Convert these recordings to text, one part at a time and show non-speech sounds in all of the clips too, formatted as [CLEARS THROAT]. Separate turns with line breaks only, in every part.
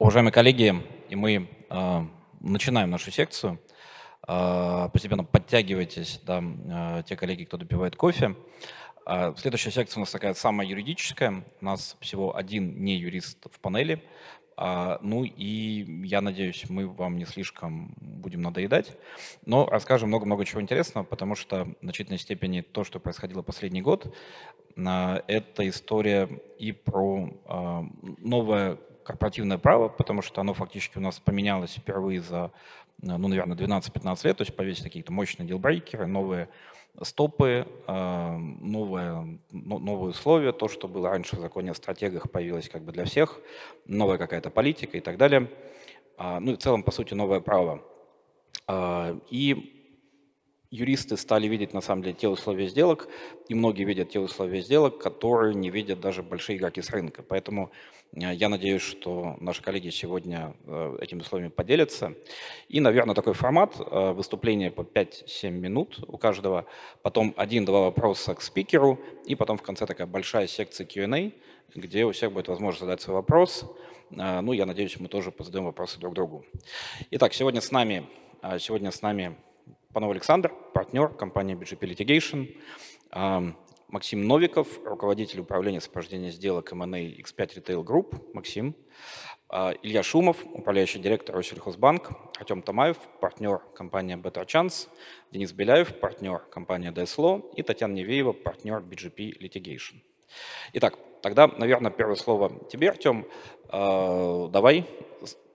Уважаемые коллеги, и мы э, начинаем нашу секцию. Э, постепенно подтягивайтесь, да, э, те коллеги, кто допивает кофе. Э, следующая секция у нас такая самая юридическая. У нас всего один не юрист в панели. Э, ну и я надеюсь, мы вам не слишком будем надоедать, но расскажем много-много чего интересного, потому что в значительной степени то, что происходило последний год, э, это история и про э, новое корпоративное право, потому что оно фактически у нас поменялось впервые за, ну, наверное, 12-15 лет, то есть повесили какие-то мощные дилбрейкеры, новые стопы, э, новые, новые условия, то, что было раньше в законе о стратегах, появилось как бы для всех, новая какая-то политика и так далее. А, ну и в целом, по сути, новое право. А, и юристы стали видеть на самом деле те условия сделок, и многие видят те условия сделок, которые не видят даже большие игроки с рынка. Поэтому э, я надеюсь, что наши коллеги сегодня э, этими условиями поделятся. И, наверное, такой формат э, выступления по 5-7 минут у каждого, потом один-два вопроса к спикеру, и потом в конце такая большая секция Q&A, где у всех будет возможность задать свой вопрос. Ну, я надеюсь, мы тоже позадаем вопросы друг другу. Итак, сегодня с нами, сегодня с нами Панов Александр, партнер компании BGP Litigation. Максим Новиков, руководитель управления сопровождения сделок M&A X5 Retail Group. Максим. А, Илья Шумов, управляющий директор Россельхозбанк. Артем Тамаев, партнер компании Better Chance. Денис Беляев, партнер компании DSLO. И Татьяна Невеева, партнер BGP Litigation. Итак, тогда, наверное, первое слово тебе, Артем. А, давай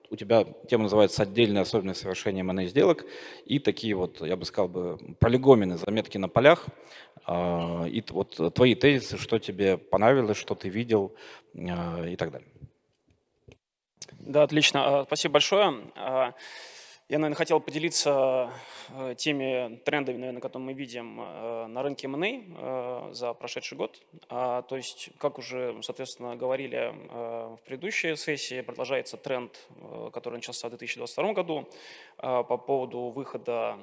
у тебя тема называется «Отдельные особенности совершения M&A сделок» и такие вот, я бы сказал, бы, полигомены, заметки на полях. А, и вот твои тезисы, что тебе понравилось, что ты видел а, и так далее.
Да, отлично. А, спасибо большое. Я, наверное, хотел поделиться э, теми трендами, наверное, которые мы видим э, на рынке M&A э, за прошедший год. А, то есть, как уже, соответственно, говорили в предыдущей сессии, продолжается тренд, который начался в 2022 году по поводу выхода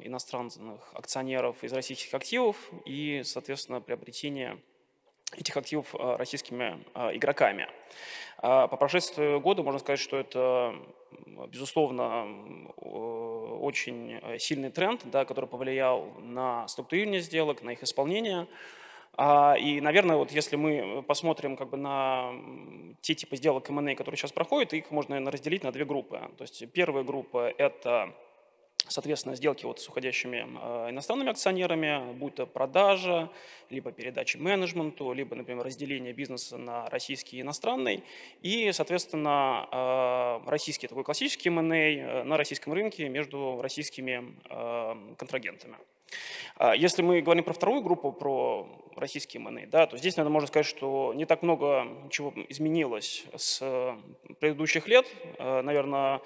иностранных акционеров из российских активов и, соответственно, приобретения этих активов российскими игроками. По прошествии года можно сказать, что это безусловно, очень сильный тренд, да, который повлиял на структурирование сделок, на их исполнение. А, и, наверное, вот если мы посмотрим как бы на те типы сделок M&A, которые сейчас проходят, их можно, наверное, разделить на две группы. То есть первая группа – это соответственно, сделки вот с уходящими э, иностранными акционерами, будь то продажа, либо передача менеджменту, либо, например, разделение бизнеса на российский и иностранный, и, соответственно, э, российский такой классический M&A э, на российском рынке между российскими контрагентами. А если мы говорим про вторую группу, про российские M&A, да, то здесь, наверное, можно сказать, что не так много чего изменилось с предыдущих лет. Наверное,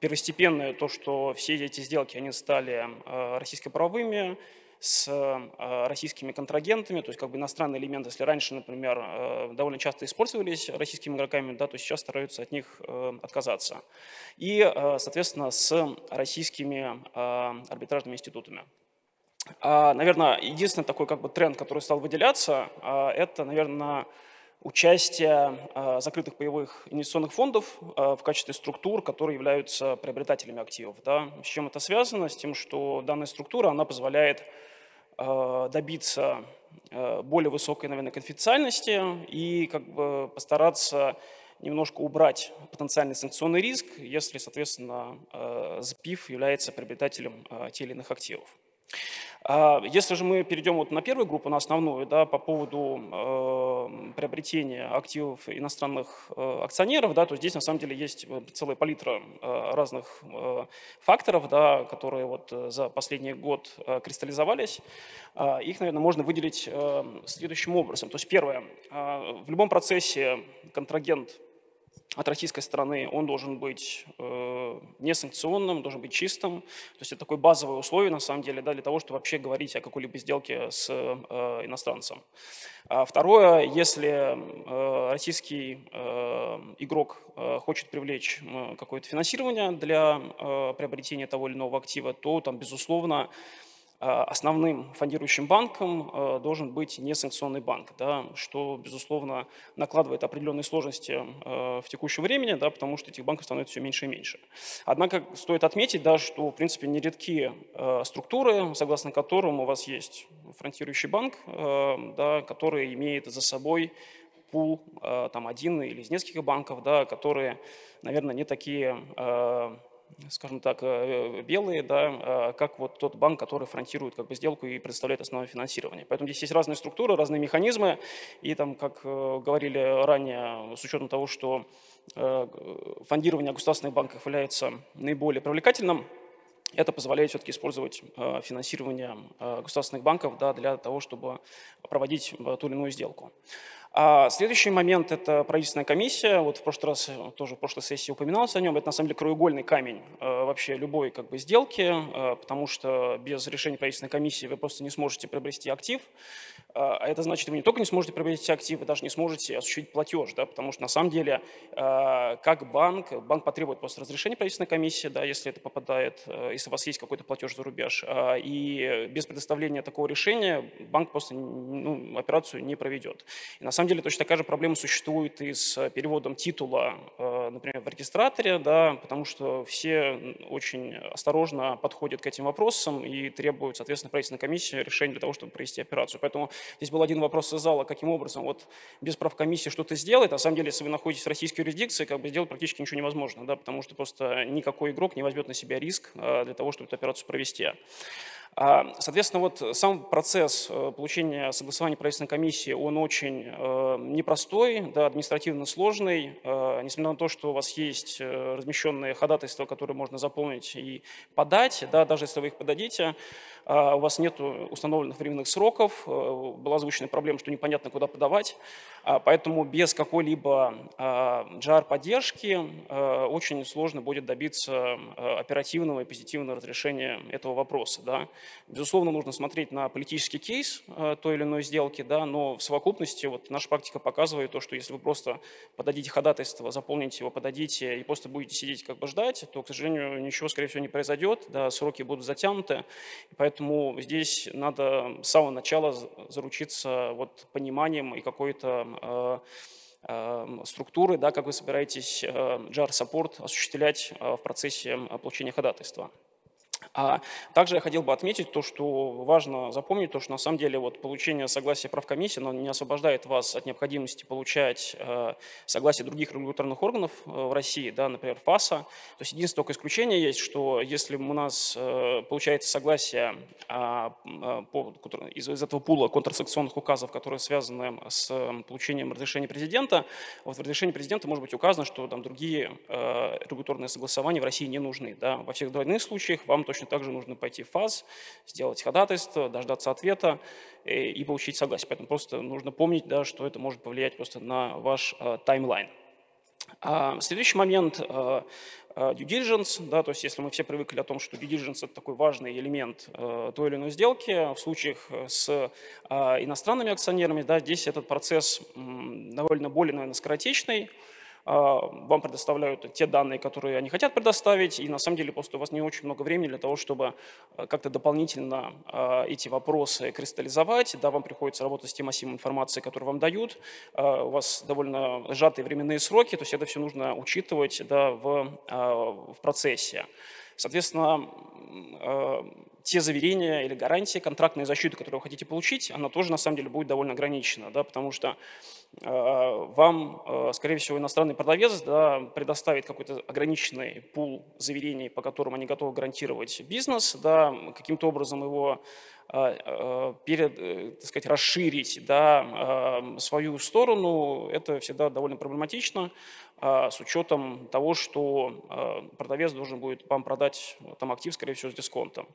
первостепенное то, что все эти сделки они стали э, российско-правовыми, с э, российскими контрагентами, то есть как бы иностранные элементы, если раньше, например, э, довольно часто использовались российскими игроками, да, то сейчас стараются от них отказаться. И, соответственно, с российскими арбитражными институтами. А, наверное, единственный такой как бы тренд, который стал выделяться, это, наверное, участие а, закрытых паевых инвестиционных фондов а, в качестве структур, которые являются приобретателями активов. Да. С чем это связано? С тем, что данная структура она позволяет а, добиться более высокой, наверное, конфиденциальности и как бы постараться немножко убрать потенциальный санкционный риск, если, соответственно, ЗПИФ является приобретателем тех или иных активов. А если же мы перейдем вот на первую группу, на основную, да, по поводу э, приобретения активов иностранных э, акционеров, да, то здесь на самом деле есть целая палитра э, разных э, факторов, да, которые вот э, за последний год э, кристаллизовались. Э, их, наверное, можно выделить э, следующим образом. То есть первое, э, в любом процессе контрагент от российской стороны он должен быть э, несанкционным, должен быть чистым. То есть это такое базовое условие, на самом деле, да, для того, чтобы вообще говорить о какой-либо сделке с э, иностранцем. А второе, если э, российский э, игрок э, хочет привлечь э, какое-то финансирование для э, приобретения того или иного актива, то там, безусловно, основным фондирующим банком а, должен быть несанкционный банк, да, что, безусловно, накладывает определенные сложности а, в текущем времени, да, потому что этих банков становится все меньше и меньше. Однако стоит отметить, да, что, в принципе, нередки структуры, согласно которым у вас есть фронтирующий банк, да, который имеет за собой пул, там, один или из нескольких банков, да, которые, наверное, не такие скажем так, э, белые, да, э, как вот тот банк, который фронтирует как бы сделку и предоставляет основное финансирование. Поэтому здесь есть разные структуры, разные механизмы, и там, как э, говорили ранее, с учетом того, что фондирование государственных банков является наиболее привлекательным, это позволяет все-таки использовать финансирование государственных банков да, для того, чтобы проводить ту или иную сделку. А следующий момент – это правительственная комиссия. Вот в прошлый раз, тоже в прошлой сессии упоминалось о нем. Это на самом деле краеугольный камень э, вообще любой как бы, сделки, э, потому что без решения правительственной комиссии вы просто не сможете приобрести актив. А, это значит, вы не только не сможете приобрести актив, вы даже не сможете осуществить платеж, да, потому что на самом деле, как банк, банк потребует просто разрешения правительственной комиссии, да, если это попадает, если у вас есть какой-то платеж за рубеж. И без предоставления такого решения банк просто ну, операцию не проведет. И на самом деле точно такая же проблема существует и с переводом титула, э, например, в регистраторе, да, потому что все очень осторожно подходят к этим вопросам и требуют, соответственно, правительственной комиссии решения для того, чтобы провести операцию. Поэтому здесь был один вопрос из зала, каким образом вот без прав комиссии что-то сделать. На самом деле, если вы находитесь в российской юрисдикции, как бы сделать практически ничего невозможно, да, потому что просто никакой игрок не возьмет на себя риск э, для того, чтобы эту операцию провести. А, соответственно, вот сам процесс э, получения согласования правительственной комиссии, он очень э, непростой, да, административно сложный, э, несмотря на то, что у вас есть размещенные ходатайства, которые можно заполнить и подать, да, даже если вы их подадите, у вас нет установленных временных сроков, была озвучена проблема, что непонятно, куда подавать, а, поэтому без какой-либо JAR-поддержки очень сложно будет добиться оперативного и позитивного разрешения этого вопроса. Да. Безусловно, нужно смотреть на политический кейс э, той или иной сделки, да, но в совокупности вот наша практика показывает то, что если вы просто подадите ходатайство, заполните его, подадите и просто будете сидеть как бы ждать, то, к сожалению, ничего, скорее всего, не произойдет, да, сроки будут затянуты, поэтому здесь надо с самого начала заручиться вот пониманием и какой-то э, э, структуры, да, как вы собираетесь JAR Support осуществлять в процессе получения ходатайства. А также я хотел бы отметить то, что важно запомнить, то, что на самом деле вот получение согласия правкомиссии оно не освобождает вас от необходимости получать э, согласие других регуляторных органов э, в России, да, например, ФАСа. То есть единственное только исключение есть, что если у нас э, получается согласие э, по, из, из этого пула контрсанкционных указов, которые связаны с получением разрешения президента, вот в разрешении президента может быть указано, что там другие э, регуляторные согласования в России не нужны. Да. Во всех двойных случаях вам точно также нужно пойти в ФАЗ, сделать ходатайство, дождаться ответа э, и получить согласие. Поэтому просто нужно помнить, да, что это может повлиять просто на ваш э, таймлайн. А следующий момент э, due diligence, да, то есть если мы все привыкли о том, что due diligence это такой важный элемент той или иной сделки, в случаях с иностранными акционерами, да, здесь этот процесс довольно более, наверное, скоротечный, вам предоставляют те данные, которые они хотят предоставить, и на самом деле просто у вас не очень много времени для того, чтобы а, как-то дополнительно а, эти вопросы кристаллизовать, да, вам приходится работать с тем массивом информации, которую вам дают, у вас довольно сжатые временные сроки, то есть это все нужно учитывать да, в, в процессе. Соответственно, те заверения или гарантии, контрактные защиты, которые вы хотите получить, она тоже на самом деле будет довольно ограничена, да, потому что э, вам, э, скорее всего, иностранный продавец да, предоставит какой-то ограниченный пул заверений, по которым они готовы гарантировать бизнес, да, каким-то образом его а, а, перед, э, так сказать, расширить да, свою сторону, это всегда довольно проблематично с учетом того, что продавец должен будет вам продать там, актив, скорее всего, с дисконтом.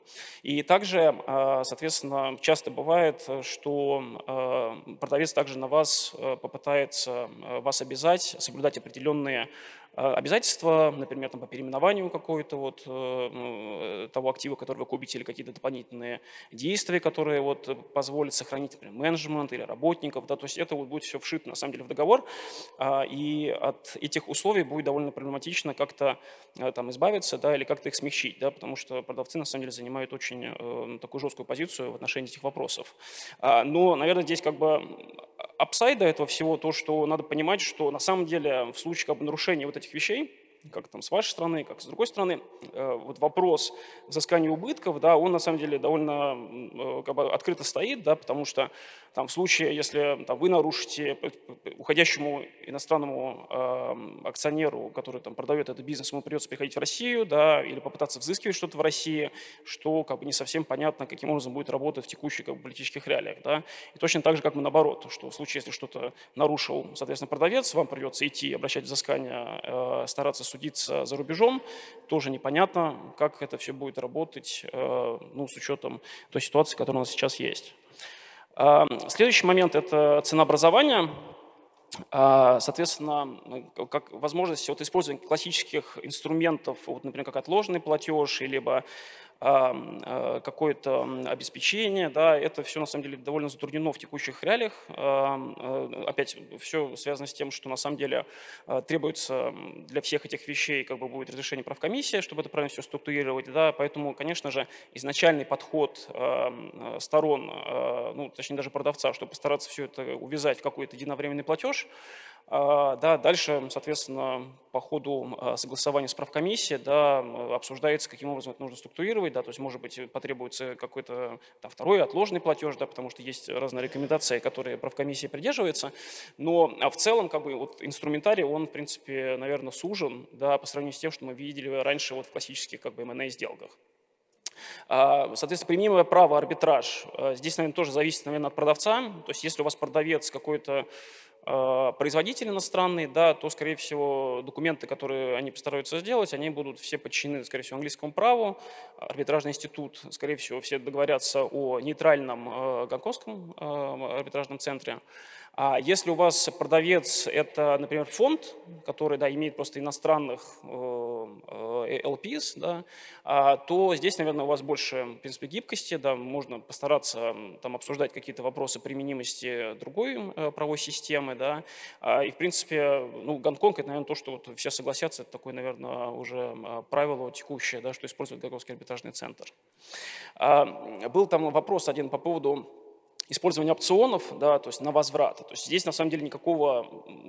И также, соответственно, часто бывает, что продавец также на вас попытается вас обязать соблюдать определенные а, обязательства, например, там, по переименованию какой-то вот, э, э, того актива, который вы купите, или какие-то дополнительные действия, которые вот позволят сохранить, например, менеджмент или работников, да, то есть это вот будет все вшито на самом деле в договор, а, и от этих условий будет довольно проблематично как-то э, там избавиться, да, или как-то их смягчить, да, потому что продавцы на самом деле занимают очень э, такую жесткую позицию в отношении этих вопросов. А, но, наверное, здесь как бы апсайда этого всего то, что надо понимать, что на самом деле в случае как бы, нарушения вот этих вещей, как там с вашей стороны, как с другой стороны, э, вот вопрос взыскания убытков, да, он на самом деле довольно э, как бы открыто стоит, да, потому что там в случае, если там, вы нарушите уходящему иностранному э, акционеру, который там продает этот бизнес, ему придется приходить в Россию, да, или попытаться взыскивать что-то в России, что как бы не совсем понятно, каким образом будет работать в текущих как бы, политических реалиях, да. И точно так же, как мы наоборот, что в случае, если что-то нарушил, соответственно, продавец, вам придется идти, обращать взыскание, э, стараться судиться за рубежом, тоже непонятно, как это все будет работать, э, ну, с учетом той ситуации, которая у нас сейчас есть. А, следующий момент – это ценообразование. А, соответственно, как возможность вот использования классических инструментов, вот, например, как отложенный платеж, либо какое-то обеспечение, да, это все на самом деле довольно затруднено в текущих реалиях. Э, опять все связано с тем, что на самом деле а, требуется для всех этих вещей как бы будет разрешение правкомиссии, чтобы это правильно все структурировать, да, поэтому, конечно же, изначальный подход сторон, ну, точнее даже продавца, чтобы постараться все это увязать в какой-то единовременный платеж, да, дальше, соответственно, по ходу а, согласования с правкомиссией да, обсуждается, каким образом это нужно структурировать. Да, то есть, может быть, потребуется какой-то там, второй отложенный платеж, да, потому что есть разные рекомендации, которые правкомиссия придерживается. Но а в целом как бы, вот, инструментарий, он, в принципе, наверное, сужен да, по сравнению с тем, что мы видели раньше вот, в классических как бы, M&A-сделках. Соответственно, применимое право арбитраж. Здесь, наверное, тоже зависит, наверное, от продавца. То есть, если у вас продавец какой-то а, производитель иностранный, да, то, скорее всего, документы, которые они постараются сделать, они будут все подчинены, скорее всего, английскому праву. Арбитражный институт, скорее всего, все договорятся о нейтральном э, гонконгском э, арбитражном центре. А если у вас продавец – это, например, фонд, который да, имеет просто иностранных э, э LPs, да, а, то здесь, наверное, у вас больше, в принципе, гибкости, да, можно постараться там, обсуждать какие-то вопросы применимости другой э, правовой системы. Да, а, и, в принципе, ну, Гонконг – это, наверное, то, что вот все согласятся, это такое, наверное, уже правило текущее, да, что использует Гонконгский арбитражный центр. А, был там вопрос один по поводу использование опционов, да, то есть на возврат. То есть здесь на самом деле никакого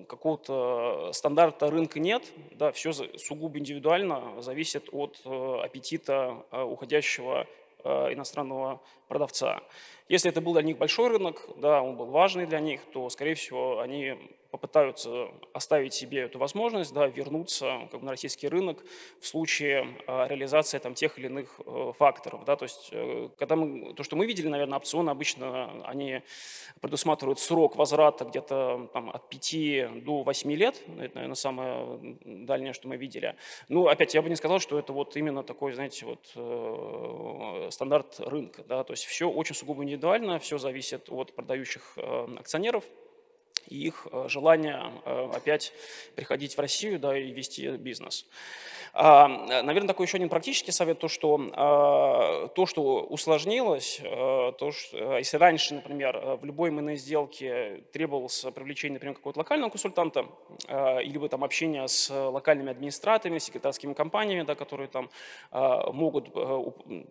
какого-то стандарта рынка нет, да, все сугубо индивидуально зависит от э, аппетита э, уходящего э, иностранного продавца. Если это был для них большой рынок, да, он был важный для них, то, скорее всего, они попытаются оставить себе эту возможность, да, вернуться как бы, на российский рынок в случае а, реализации там, тех или иных э, факторов. Да, то есть, э, когда мы, то, что мы видели, наверное, опционы обычно они предусматривают срок возврата где-то там, от 5 до 8 лет. Это, наверное, самое дальнее, что мы видели. Ну, опять, я бы не сказал, что это вот именно такой, знаете, вот э, стандарт рынка. Да, то есть все очень сугубо индивидуально, все зависит от продающих акционеров и их э, желание э, опять приходить в Россию да, и вести бизнес. А, наверное, такой еще один практический совет, то, что, то, что усложнилось, то, что, если раньше, например, в любой МН сделке требовалось привлечение, например, какого-то локального консультанта, или там общение с локальными администраторами, секретарскими компаниями, да, которые там могут,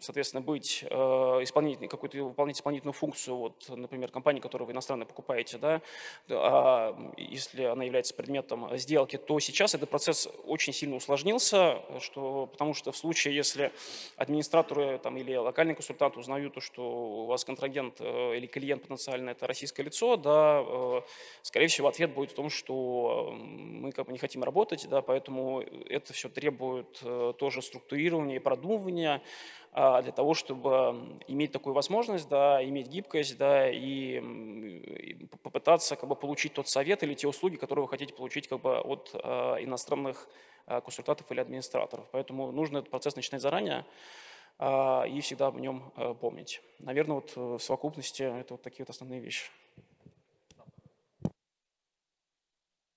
соответственно, быть исполнительной, какую-то выполнять исполнительную функцию, вот, например, компании, которую вы иностранно покупаете, да, если она является предметом сделки, то сейчас этот процесс очень сильно усложнился, что, потому что в случае, если администраторы там, или локальный консультант узнают, что у вас контрагент э, или клиент потенциально это российское лицо, да, э, скорее всего, ответ будет в том, что э, мы как бы не хотим работать, да, поэтому это все требует тоже структурирования и продумывания, а, для того, чтобы иметь такую возможность, да, иметь гибкость, да, и, и попытаться как бы, получить тот совет или те услуги, которые вы хотите получить как бы, от э, иностранных Э, консультантов или администраторов. Поэтому нужно этот процесс начинать заранее а, и всегда об нем э, помнить. Наверное, вот в совокупности это вот такие вот основные вещи.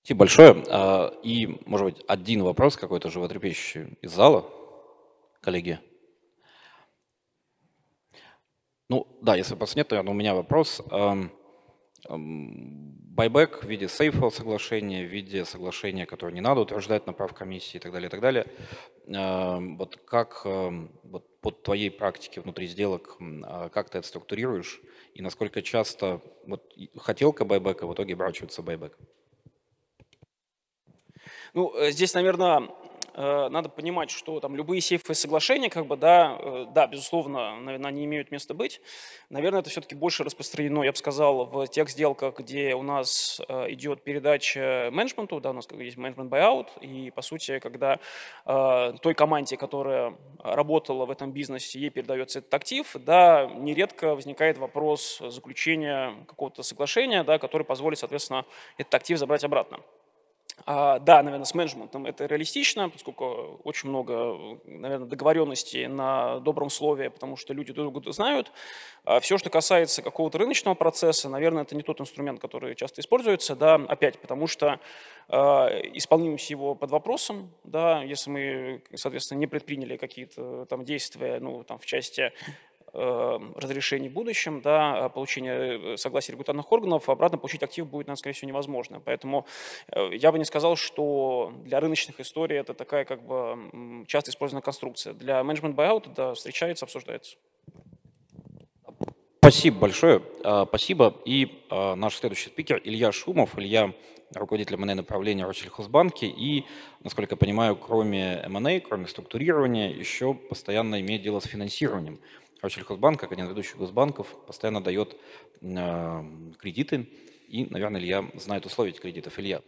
Спасибо большое. А, и, может быть, один вопрос какой-то животрепещущий из зала, коллеги. Ну да, если вопросов нет, то у меня вопрос. Байбек в виде сейфового соглашения, в виде соглашения, которое не надо утверждать на прав комиссии и так далее, и так далее. Вот как вот под твоей практике внутри сделок, а как ты это структурируешь и насколько часто вот хотелка байбека в итоге оборачивается байбек?
Ну, э, здесь, наверное, надо понимать, что там любые сейфы соглашения, как бы, да, э, да, безусловно, наверное, они имеют место быть. Наверное, это все-таки больше распространено, я бы сказал, в тех сделках, где у нас э, идет передача менеджменту, да, у нас есть менеджмент buyout, и, по сути, когда той команде, которая работала в этом бизнесе, ей передается этот актив, да, нередко возникает вопрос заключения какого-то соглашения, да, который позволит, соответственно, этот актив забрать обратно. А, да, наверное, с менеджментом это реалистично, поскольку очень много, наверное, договоренностей на добром слове, потому что люди друг друга знают. А все, что касается какого-то рыночного процесса, наверное, это не тот инструмент, который часто используется, да, опять, потому что э, исполнимость его под вопросом, да, если мы, соответственно, не предприняли какие-то там действия, ну, там, в части разрешений в будущем, да, получения э, согласия регуляторных органов, обратно получить актив будет, наверное, скорее всего, невозможно. Поэтому э, я бы не сказал, что для рыночных историй это такая как бы часто использованная конструкция. Для менеджмент buyout да, встречается, обсуждается.
Спасибо большое. А, спасибо. И а, наш следующий спикер Илья Шумов. Илья руководитель МНА направления Россельхозбанке и, насколько я понимаю, кроме МНА, кроме структурирования, еще постоянно имеет дело с финансированием. Россельхозбанк, как один из ведущих госбанков, постоянно дает э, кредиты, и, наверное, Илья знает условия этих кредитов. Илья.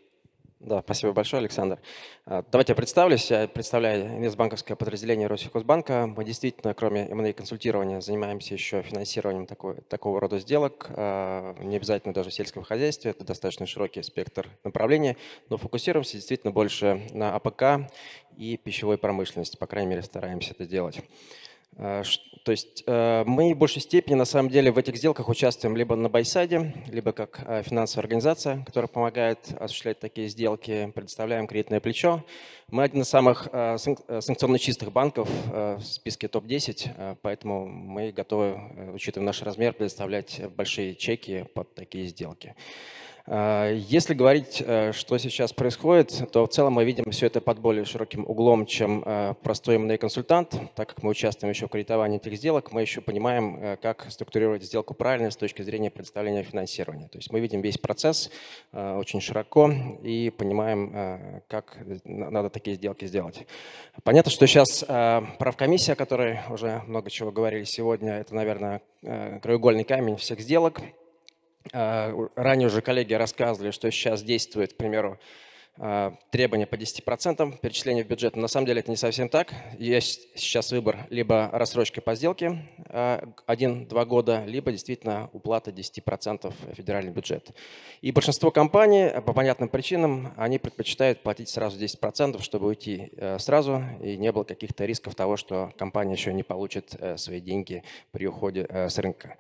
Да, спасибо большое, Александр. А, давайте я представлюсь. Я представляю инвестбанковское подразделение Россельхозбанка. Мы действительно, кроме M&A консультирования, занимаемся еще финансированием такой, такого рода сделок. А, не обязательно даже в сельском хозяйстве. Это достаточно широкий спектр направлений. Но фокусируемся действительно больше на АПК и пищевой промышленности. По крайней мере, стараемся это делать. А, то есть э, мы в большей степени на самом деле в этих сделках участвуем либо на buy-side е, либо как э, финансовая организация, которая помогает осуществлять такие сделки, предоставляем кредитное плечо. Мы один из самых э, санкционно чистых банков в списке топ-10, поэтому мы готовы, учитывая наш размер, предоставлять большие чеки под такие сделки. А, если говорить, э, что сейчас происходит, то в целом мы видим все это под более широким углом, чем э, простой M&A консультант. Так как мы участвуем еще в кредитовании этих сделок, мы еще понимаем, э, как структурировать сделку правильно с точки зрения предоставления финансирования. То есть мы видим весь процесс очень широко и понимаем, как надо такие сделки сделать. Понятно, что сейчас правкомиссия, о которой уже много чего говорили сегодня, это, наверное, краеугольный камень всех сделок – ранее уже коллеги рассказывали, что сейчас действует, к примеру, а, требования по 10% перечисления в бюджет. Но на самом деле это не совсем так. Есть сейчас выбор либо рассрочка по сделке 1-2 а, года, либо действительно уплата 10% в федеральный бюджет. И большинство компаний по понятным причинам, они предпочитают платить сразу 10%, чтобы уйти сразу, и не было каких-то рисков того, что компания еще не получит э, свои деньги при уходе э, с рынка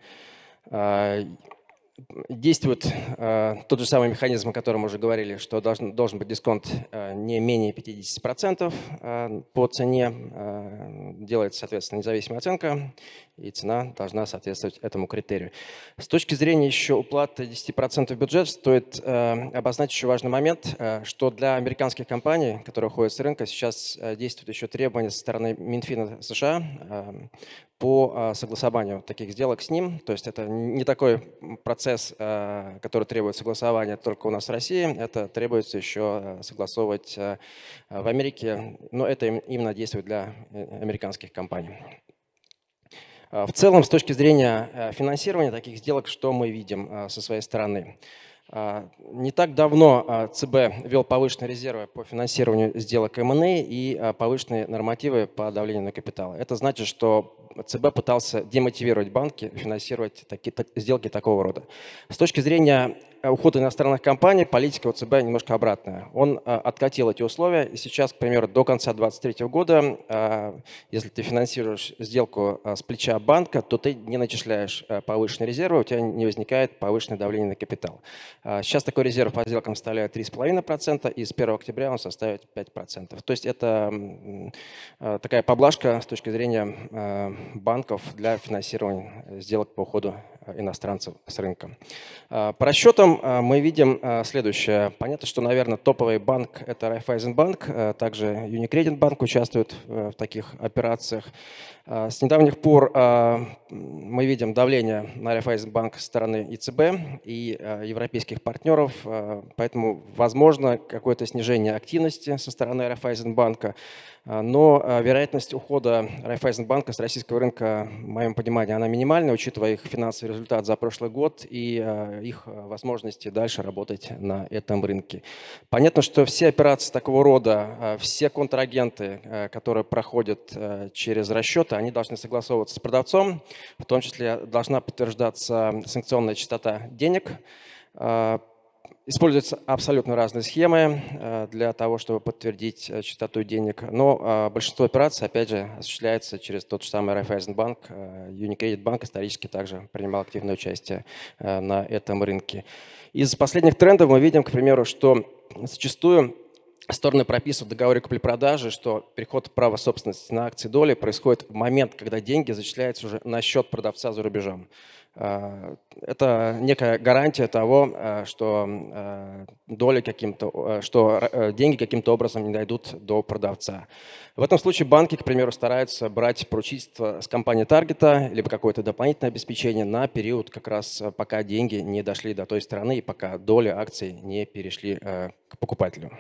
действует э, тот же самый механизм, о котором мы уже говорили, что должен, должен быть дисконт э, не менее 50% э, по цене. Э, делается, соответственно, независимая оценка, и цена должна соответствовать этому критерию. С точки зрения еще уплаты 10% в бюджет, стоит э, обозначить еще важный момент, э, что для американских компаний, которые уходят с рынка, сейчас э, действуют еще требования со стороны Минфина США э, по а, согласованию таких сделок с ним. То есть это не такой процесс, а, который требует согласования только у нас в России, это требуется еще а, согласовывать в Америке, но это именно действует для э, американских компаний. В целом, с точки зрения финансирования таких сделок, что мы видим со своей стороны? Не так давно ЦБ ввел повышенные резервы по финансированию сделок МНА и повышенные нормативы по давлению на капитал. Это значит, что ЦБ пытался демотивировать банки финансировать такие, так, сделки такого рода. С точки зрения Э, уход иностранных компаний, политика ОЦБ немножко обратная. Он э, откатил эти условия, и сейчас, к примеру, до конца 2023 года, э, если ты финансируешь сделку с плеча банка, то ты не начисляешь повышенные резервы, у тебя не возникает повышенное давление на капитал. Сейчас такой резерв по сделкам составляет 3,5%, и с 1 октября он составит 5%. То есть это такая поблажка с точки зрения банков для финансирования сделок по уходу иностранцев с рынка. По расчетам мы видим следующее. Понятно, что, наверное, топовый банк – это Райфайзенбанк, также Unicredit банк участвует в таких операциях. С недавних пор мы видим давление на Райфайзенбанк со стороны ИЦБ и европейских партнеров, поэтому возможно какое-то снижение активности со стороны Райфайзенбанка. А, но а, вероятность ухода Райфайзенбанка с российского рынка, в моем понимании, она минимальна, учитывая их финансовый результат за прошлый год и а, их возможности дальше работать на этом рынке. Понятно, что все операции такого рода, все контрагенты, которые проходят через расчеты, они должны согласовываться с продавцом, в том числе должна подтверждаться санкционная частота денег, Используются абсолютно разные схемы э, для того, чтобы подтвердить э, частоту денег, но э, большинство операций, опять же, осуществляется через тот же самый Райфайзенбанк. Unicredit Bank исторически также принимал активное участие на этом рынке. Из последних трендов мы видим, к примеру, что зачастую стороны прописывают в договоре купли-продажи, что переход права собственности на акции доли происходит в момент, когда деньги зачисляются уже на счет продавца за рубежом. А, это некая гарантия того, а, что а, доли каким-то, что деньги каким-то образом не дойдут до продавца. В этом случае банки, к примеру, стараются брать поручительство с компании таргета либо какое-то дополнительное обеспечение на период как раз пока деньги не дошли до той страны и пока доли акций не перешли к покупателю.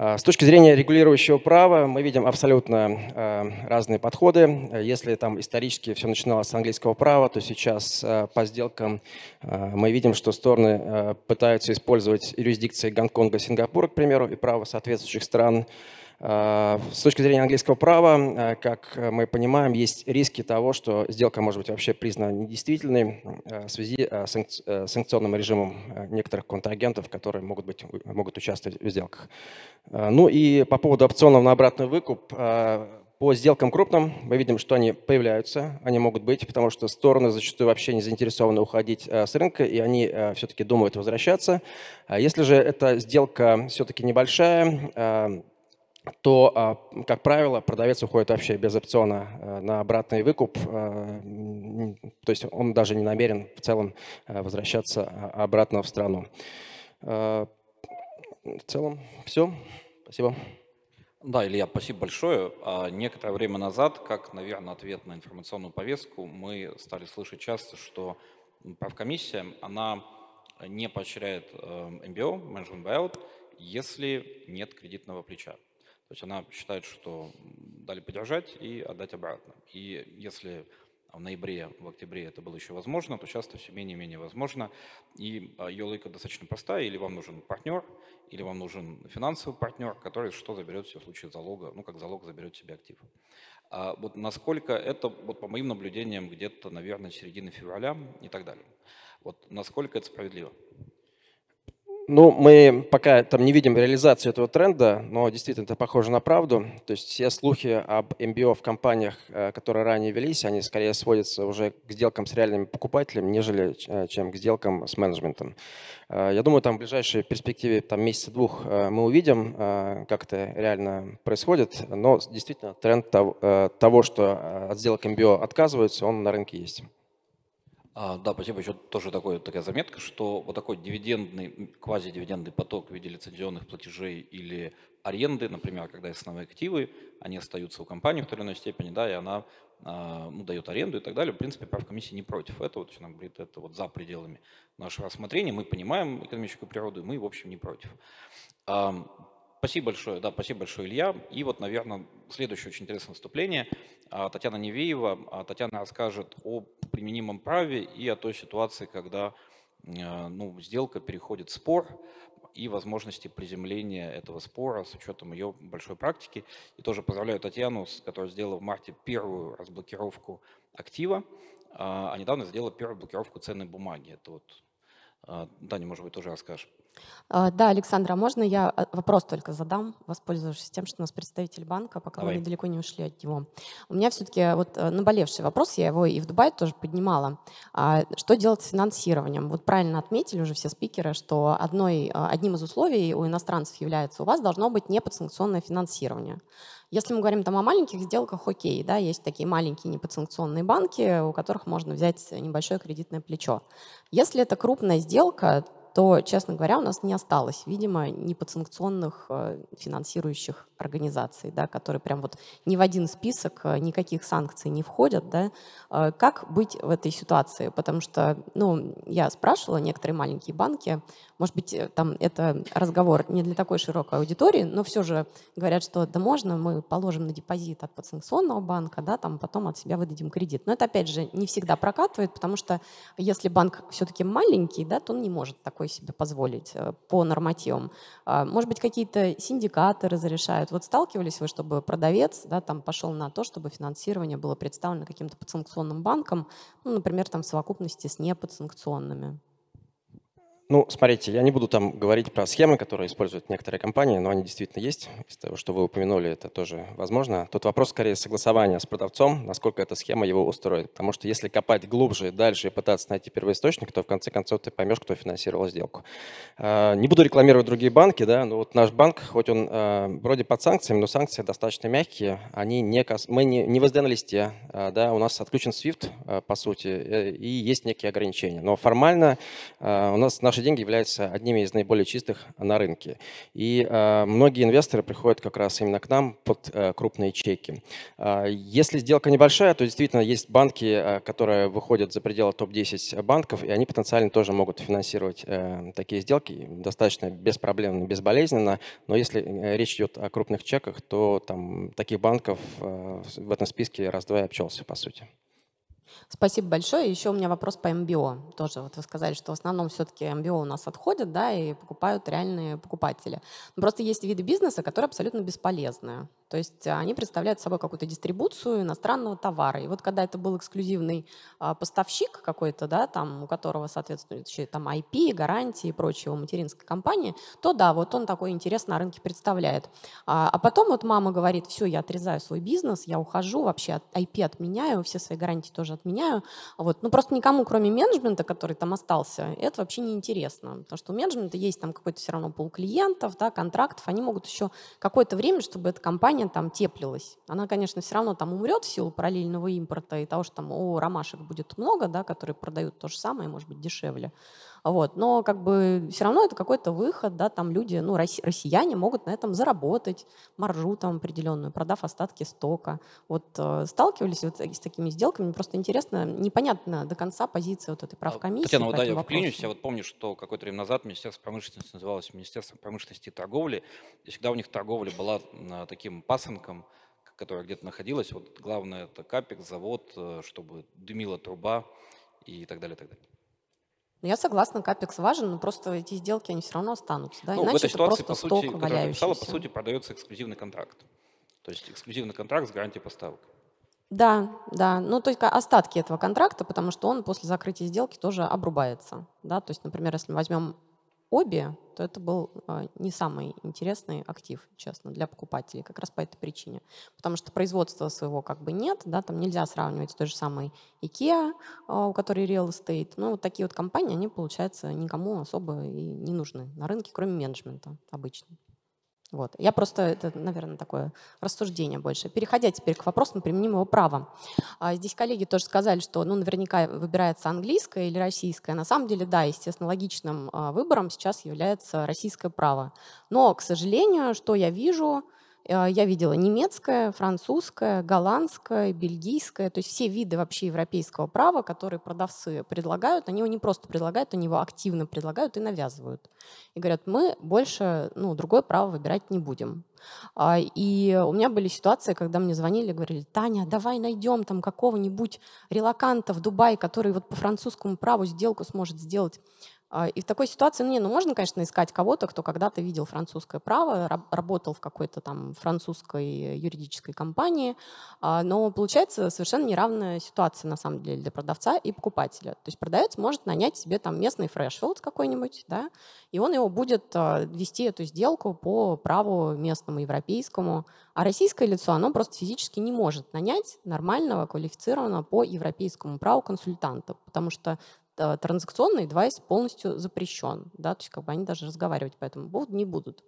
А, с точки зрения регулирующего права мы видим абсолютно а, разные подходы. Если там исторически все начиналось с английского права, то сейчас а, по сделкам мы видим, что стороны пытаются использовать юрисдикции Гонконга, Сингапура, к примеру, и право соответствующих стран. А, с точки зрения английского права, а, как мы понимаем, есть риски того, что сделка может быть вообще признана недействительной а, в связи с санкционным режимом некоторых контрагентов, которые могут, быть, могут участвовать в сделках. Ну и по поводу опционов на обратный выкуп, по сделкам крупным мы видим, что они появляются, они могут быть, потому что стороны зачастую вообще не заинтересованы уходить с рынка, и они все-таки думают возвращаться. Если же эта сделка все-таки небольшая, то, а, как правило, продавец уходит вообще без опциона э, на обратный выкуп, э, то есть он даже не намерен в целом э, возвращаться а, обратно в страну. В целом все. Спасибо.
Да, Илья, спасибо большое. А, некоторое время назад, как, наверное, ответ на информационную повестку, мы стали слышать часто, что правкомиссия, она не поощряет MBO, Management Buyout, если нет кредитного плеча. То есть она считает, что дали поддержать и отдать обратно. И если в ноябре, в октябре это было еще возможно, то сейчас это все менее и менее возможно. И а, ее логика достаточно простая. Или вам нужен партнер, или вам нужен финансовый партнер, который что заберет все в случае залога, ну как залог заберет себе актив. А вот насколько это, вот по моим наблюдениям, где-то, наверное, середина февраля и так далее. Вот насколько это справедливо?
Ну, мы пока там не видим реализацию этого тренда, но действительно это похоже на правду. То есть все слухи об MBO в компаниях, э, которые ранее велись, они скорее сводятся уже к сделкам с реальными покупателями, нежели э, чем к сделкам с менеджментом. Э, я думаю, там в ближайшей перспективе, там месяца-двух мы увидим, как это реально происходит, но действительно тренд того, что от сделок MBO отказываются, он на рынке есть.
А, да, спасибо. Еще тоже такой, такая заметка, что вот такой дивидендный, квазидивидендный поток в виде лицензионных платежей или аренды, например, когда основные активы, они остаются у компании в той или иной степени, да, и она а, ну, дает аренду и так далее. В принципе, прав комиссии не против этого, то есть она говорит, это вот за пределами нашего рассмотрения, мы понимаем экономическую природу, и мы, в общем, не против. Спасибо большое, да, спасибо большое, Илья. И вот, наверное, следующее очень интересное выступление. А, Татьяна Невеева. А, Татьяна расскажет о применимом праве и о той ситуации, когда э, ну, сделка переходит в спор и возможности приземления этого спора с учетом ее большой практики. И тоже поздравляю Татьяну, которая сделала в марте первую разблокировку актива, а, а недавно сделала первую блокировку ценной бумаги. Это вот, Таня, может быть, тоже расскажешь.
А, да, Александра, а можно я а, вопрос только задам, воспользовавшись тем, что у нас представитель банка, пока Давай. мы далеко не ушли от него. У меня все-таки вот э, наболевший вопрос, я его и в Дубае тоже поднимала. Что делать с финансированием? Вот правильно отметили уже все спикеры, что одной, одним из условий у иностранцев является, у вас должно быть неподсанкционное финансирование. Если мы говорим там о маленьких сделках, окей, да, есть такие маленькие неподсанкционные банки, у которых можно взять небольшое кредитное плечо. Если это крупная сделка, то, честно говоря, у нас не осталось, видимо, неподсанкционных э, финансирующих организаций, да, которые прям вот ни в один список э, никаких санкций не входят. Да. Э, как быть в этой ситуации? Потому что, ну, я спрашивала некоторые маленькие банки, может быть, там это разговор не для такой широкой аудитории, но все же говорят, что да можно, мы положим на депозит от подсанкционного банка, да, там потом от себя выдадим кредит. Но это, опять же, не всегда прокатывает, потому что если банк все-таки маленький, да, то он не может такой себе позволить э, по нормативам. А, может быть, какие-то синдикаты разрешают. Вот сталкивались вы, чтобы продавец да, там пошел на то, чтобы финансирование было представлено каким-то подсанкционным банком, ну, например, там в совокупности с неподсанкционными?
Ну, смотрите, я не буду там говорить про схемы, которые используют некоторые компании, но они действительно есть. Из того, что вы упомянули, это тоже возможно. Тут вопрос скорее согласования с продавцом, насколько эта схема его устроит. Потому что если копать глубже, дальше и пытаться найти первоисточник, то в конце концов ты поймешь, кто финансировал сделку. А, не буду рекламировать другие банки, да, но вот наш банк, хоть он а, вроде под санкциями, но санкции достаточно мягкие, они не мы не, не в SDN-листе, а, да, у нас отключен SWIFT, по сути, э, и есть некие ограничения. Но формально у нас наш наши деньги являются одними из наиболее чистых на рынке. И э, многие инвесторы приходят как раз именно к нам под э, крупные чеки. Э, если сделка небольшая, то действительно есть банки, э, которые выходят за пределы топ-10 банков, и они потенциально тоже могут финансировать э, такие сделки достаточно беспроблемно, безболезненно. Но если речь идет о крупных чеках, то там таких банков в этом списке раз-два и обчелся, по сути.
Спасибо большое. Еще у меня вопрос по МБО. Тоже вот вы сказали, что в основном все-таки МБО у нас отходят, да, и покупают реальные покупатели. Но просто есть виды бизнеса, которые абсолютно бесполезны. То есть они представляют собой какую-то дистрибуцию иностранного товара. И вот когда это был эксклюзивный а, поставщик какой-то, да, там, у которого, соответственно, там IP, гарантии и прочего материнской компании, то да, вот он такой интерес на рынке представляет. А, а потом вот мама говорит, все, я отрезаю свой бизнес, я ухожу, вообще IP отменяю, все свои гарантии тоже отменяю. Вот. Ну просто никому, кроме менеджмента, который там остался, это вообще не интересно. Потому что у менеджмента есть там какой-то все равно пол клиентов, да, контрактов, они могут еще какое-то время, чтобы эта компания там теплилась. Она, конечно, все равно там умрет в силу параллельного импорта и того, что там о, ромашек будет много, да, которые продают то же самое, может быть, дешевле. Вот. Но как бы все равно это какой-то выход, да, там люди, ну, россияне могут на этом заработать, маржу там определенную, продав остатки стока. Вот э, сталкивались вот с такими сделками, просто интересно, непонятно до конца позиция вот этой правкомиссии.
Татьяна, вот да, я вклинюсь, я вот помню, что какое-то время назад Министерство промышленности называлось Министерство промышленности и торговли, и всегда у них торговля была таким пасынком, которая где-то находилась. Вот главное это капик, завод, э, чтобы дымила труба и так далее, так далее.
Я согласна, капекс важен, но просто эти сделки, они все равно останутся. Да? Ну, Иначе в этой ситуации, по сути, которую ты
писала, по сути, продается эксклюзивный контракт. То есть эксклюзивный контракт с гарантией поставок.
Да, да. Ну, то есть остатки этого контракта, потому что он после закрытия сделки тоже обрубается. Да? То есть, например, если мы возьмем обе, то это был а, не самый интересный актив, честно, для покупателей, как раз по этой причине. Потому что производства своего как бы нет, да, там нельзя сравнивать с той же самой IKEA, а, у которой real estate. Ну, вот такие вот компании, они, получается, никому особо и не нужны на рынке, кроме менеджмента обычно. Вот. Я просто, это, наверное, такое рассуждение больше. Переходя теперь к вопросам применимого права. Здесь коллеги тоже сказали, что ну, наверняка выбирается английское или российское. На самом деле, да, естественно, логичным а, выбором сейчас является российское право. Но, к сожалению, что я вижу, я видела немецкое, французское, голландское, бельгийское, то есть все виды вообще европейского права, которые продавцы предлагают, они его не просто предлагают, они его активно предлагают и навязывают. И говорят, мы больше ну, другое право выбирать не будем. А, и у меня были ситуации, когда мне звонили, говорили, Таня, давай найдем там какого-нибудь релаканта в Дубае, который вот по французскому праву сделку сможет сделать А, и в такой ситуации, ну, не, ну, можно, конечно, искать кого-то, кто когда-то видел французское право, работал в какой-то там французской юридической компании, а, но получается совершенно неравная ситуация, на самом деле, для продавца и покупателя. То есть продавец может нанять себе там местный фрешфилд какой-нибудь, да, и он его будет а, вести эту сделку по праву местному, европейскому, а российское лицо, оно просто физически не может нанять нормального, квалифицированного по европейскому праву консультанта, потому что транзакционный девайс полностью запрещен, да, то есть как бы они даже разговаривать по этому поводу не будут.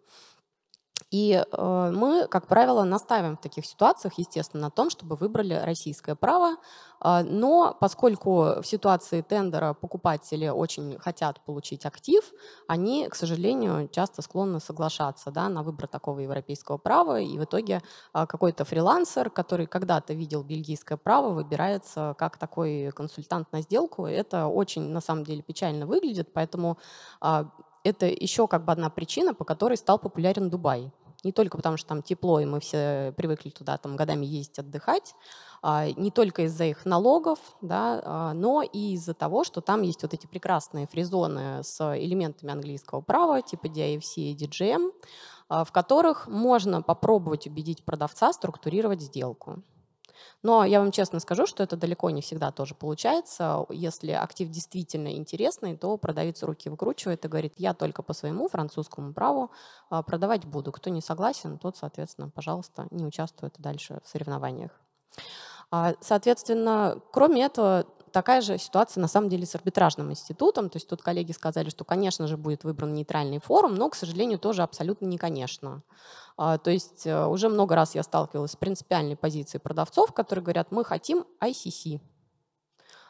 И э, мы, как правило, настаиваем в таких ситуациях, естественно, на том, чтобы выбрали российское право. Э, но поскольку в ситуации тендера покупатели очень хотят получить актив, они, к сожалению, часто склонны соглашаться да, на выбор такого европейского права. И в итоге э, какой-то фрилансер, который когда-то видел бельгийское право, выбирается как такой консультант на сделку. Это очень, на самом деле, печально выглядит. Поэтому это еще как бы одна причина, по которой стал популярен Дубай. Не только потому, что там тепло, и мы все привыкли туда там годами ездить отдыхать, а, не только из-за их налогов, да, а, но и из-за того, что там есть вот эти прекрасные фризоны с элементами английского права, типа DIFC и DGM, а, в которых можно попробовать убедить продавца структурировать сделку. Но я вам честно скажу, что это далеко не всегда тоже получается. Если актив действительно интересный, то продавец руки выкручивает и говорит, я только по своему французскому праву а, продавать буду. Кто не согласен, тот, соответственно, пожалуйста, не участвует дальше в соревнованиях. А, соответственно, кроме этого, такая же ситуация на самом деле с арбитражным институтом. То есть тут коллеги сказали, что, конечно же, будет выбран нейтральный форум, но, к сожалению, тоже абсолютно не конечно. А, то есть э, уже много раз я сталкивалась с принципиальной позицией продавцов, которые говорят, мы хотим ICC.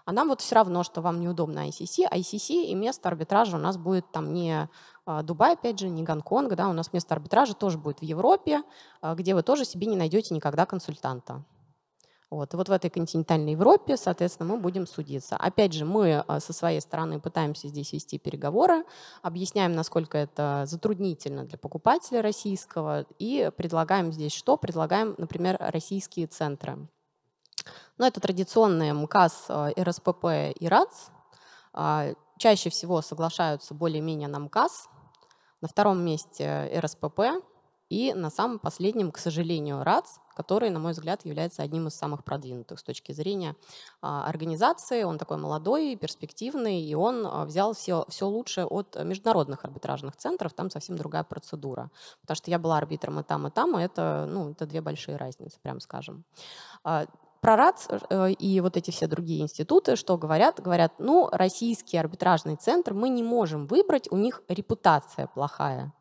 А нам вот все равно, что вам неудобно ICC. ICC и место арбитража у нас будет там не а, Дубай, опять же, не Гонконг, да, у нас место арбитража тоже будет в Европе, а, где вы тоже себе не найдете никогда консультанта. Вот. И вот в этой континентальной Европе, соответственно, мы будем судиться. Опять же, мы а, со своей стороны пытаемся здесь вести переговоры, объясняем, насколько это затруднительно для покупателя российского, и предлагаем здесь что? Предлагаем, например, российские центры. Но это традиционные МКАС, а, РСПП и РАЦ. А, чаще всего соглашаются более-менее на МКАС. На втором месте РСПП, и на самом последнем, к сожалению, РАЦ, который, на мой взгляд, является одним из самых продвинутых с точки зрения а, организации. Он такой молодой, перспективный, и он а, взял все, все лучшее от международных арбитражных центров. Там совсем другая процедура. Потому что я была арбитром и там, и там, и это, ну, это две большие разницы, прям скажем. А, про РАЦ э, и вот эти все другие институты, что говорят? Говорят, ну, российский арбитражный центр мы не можем выбрать, у них репутация плохая.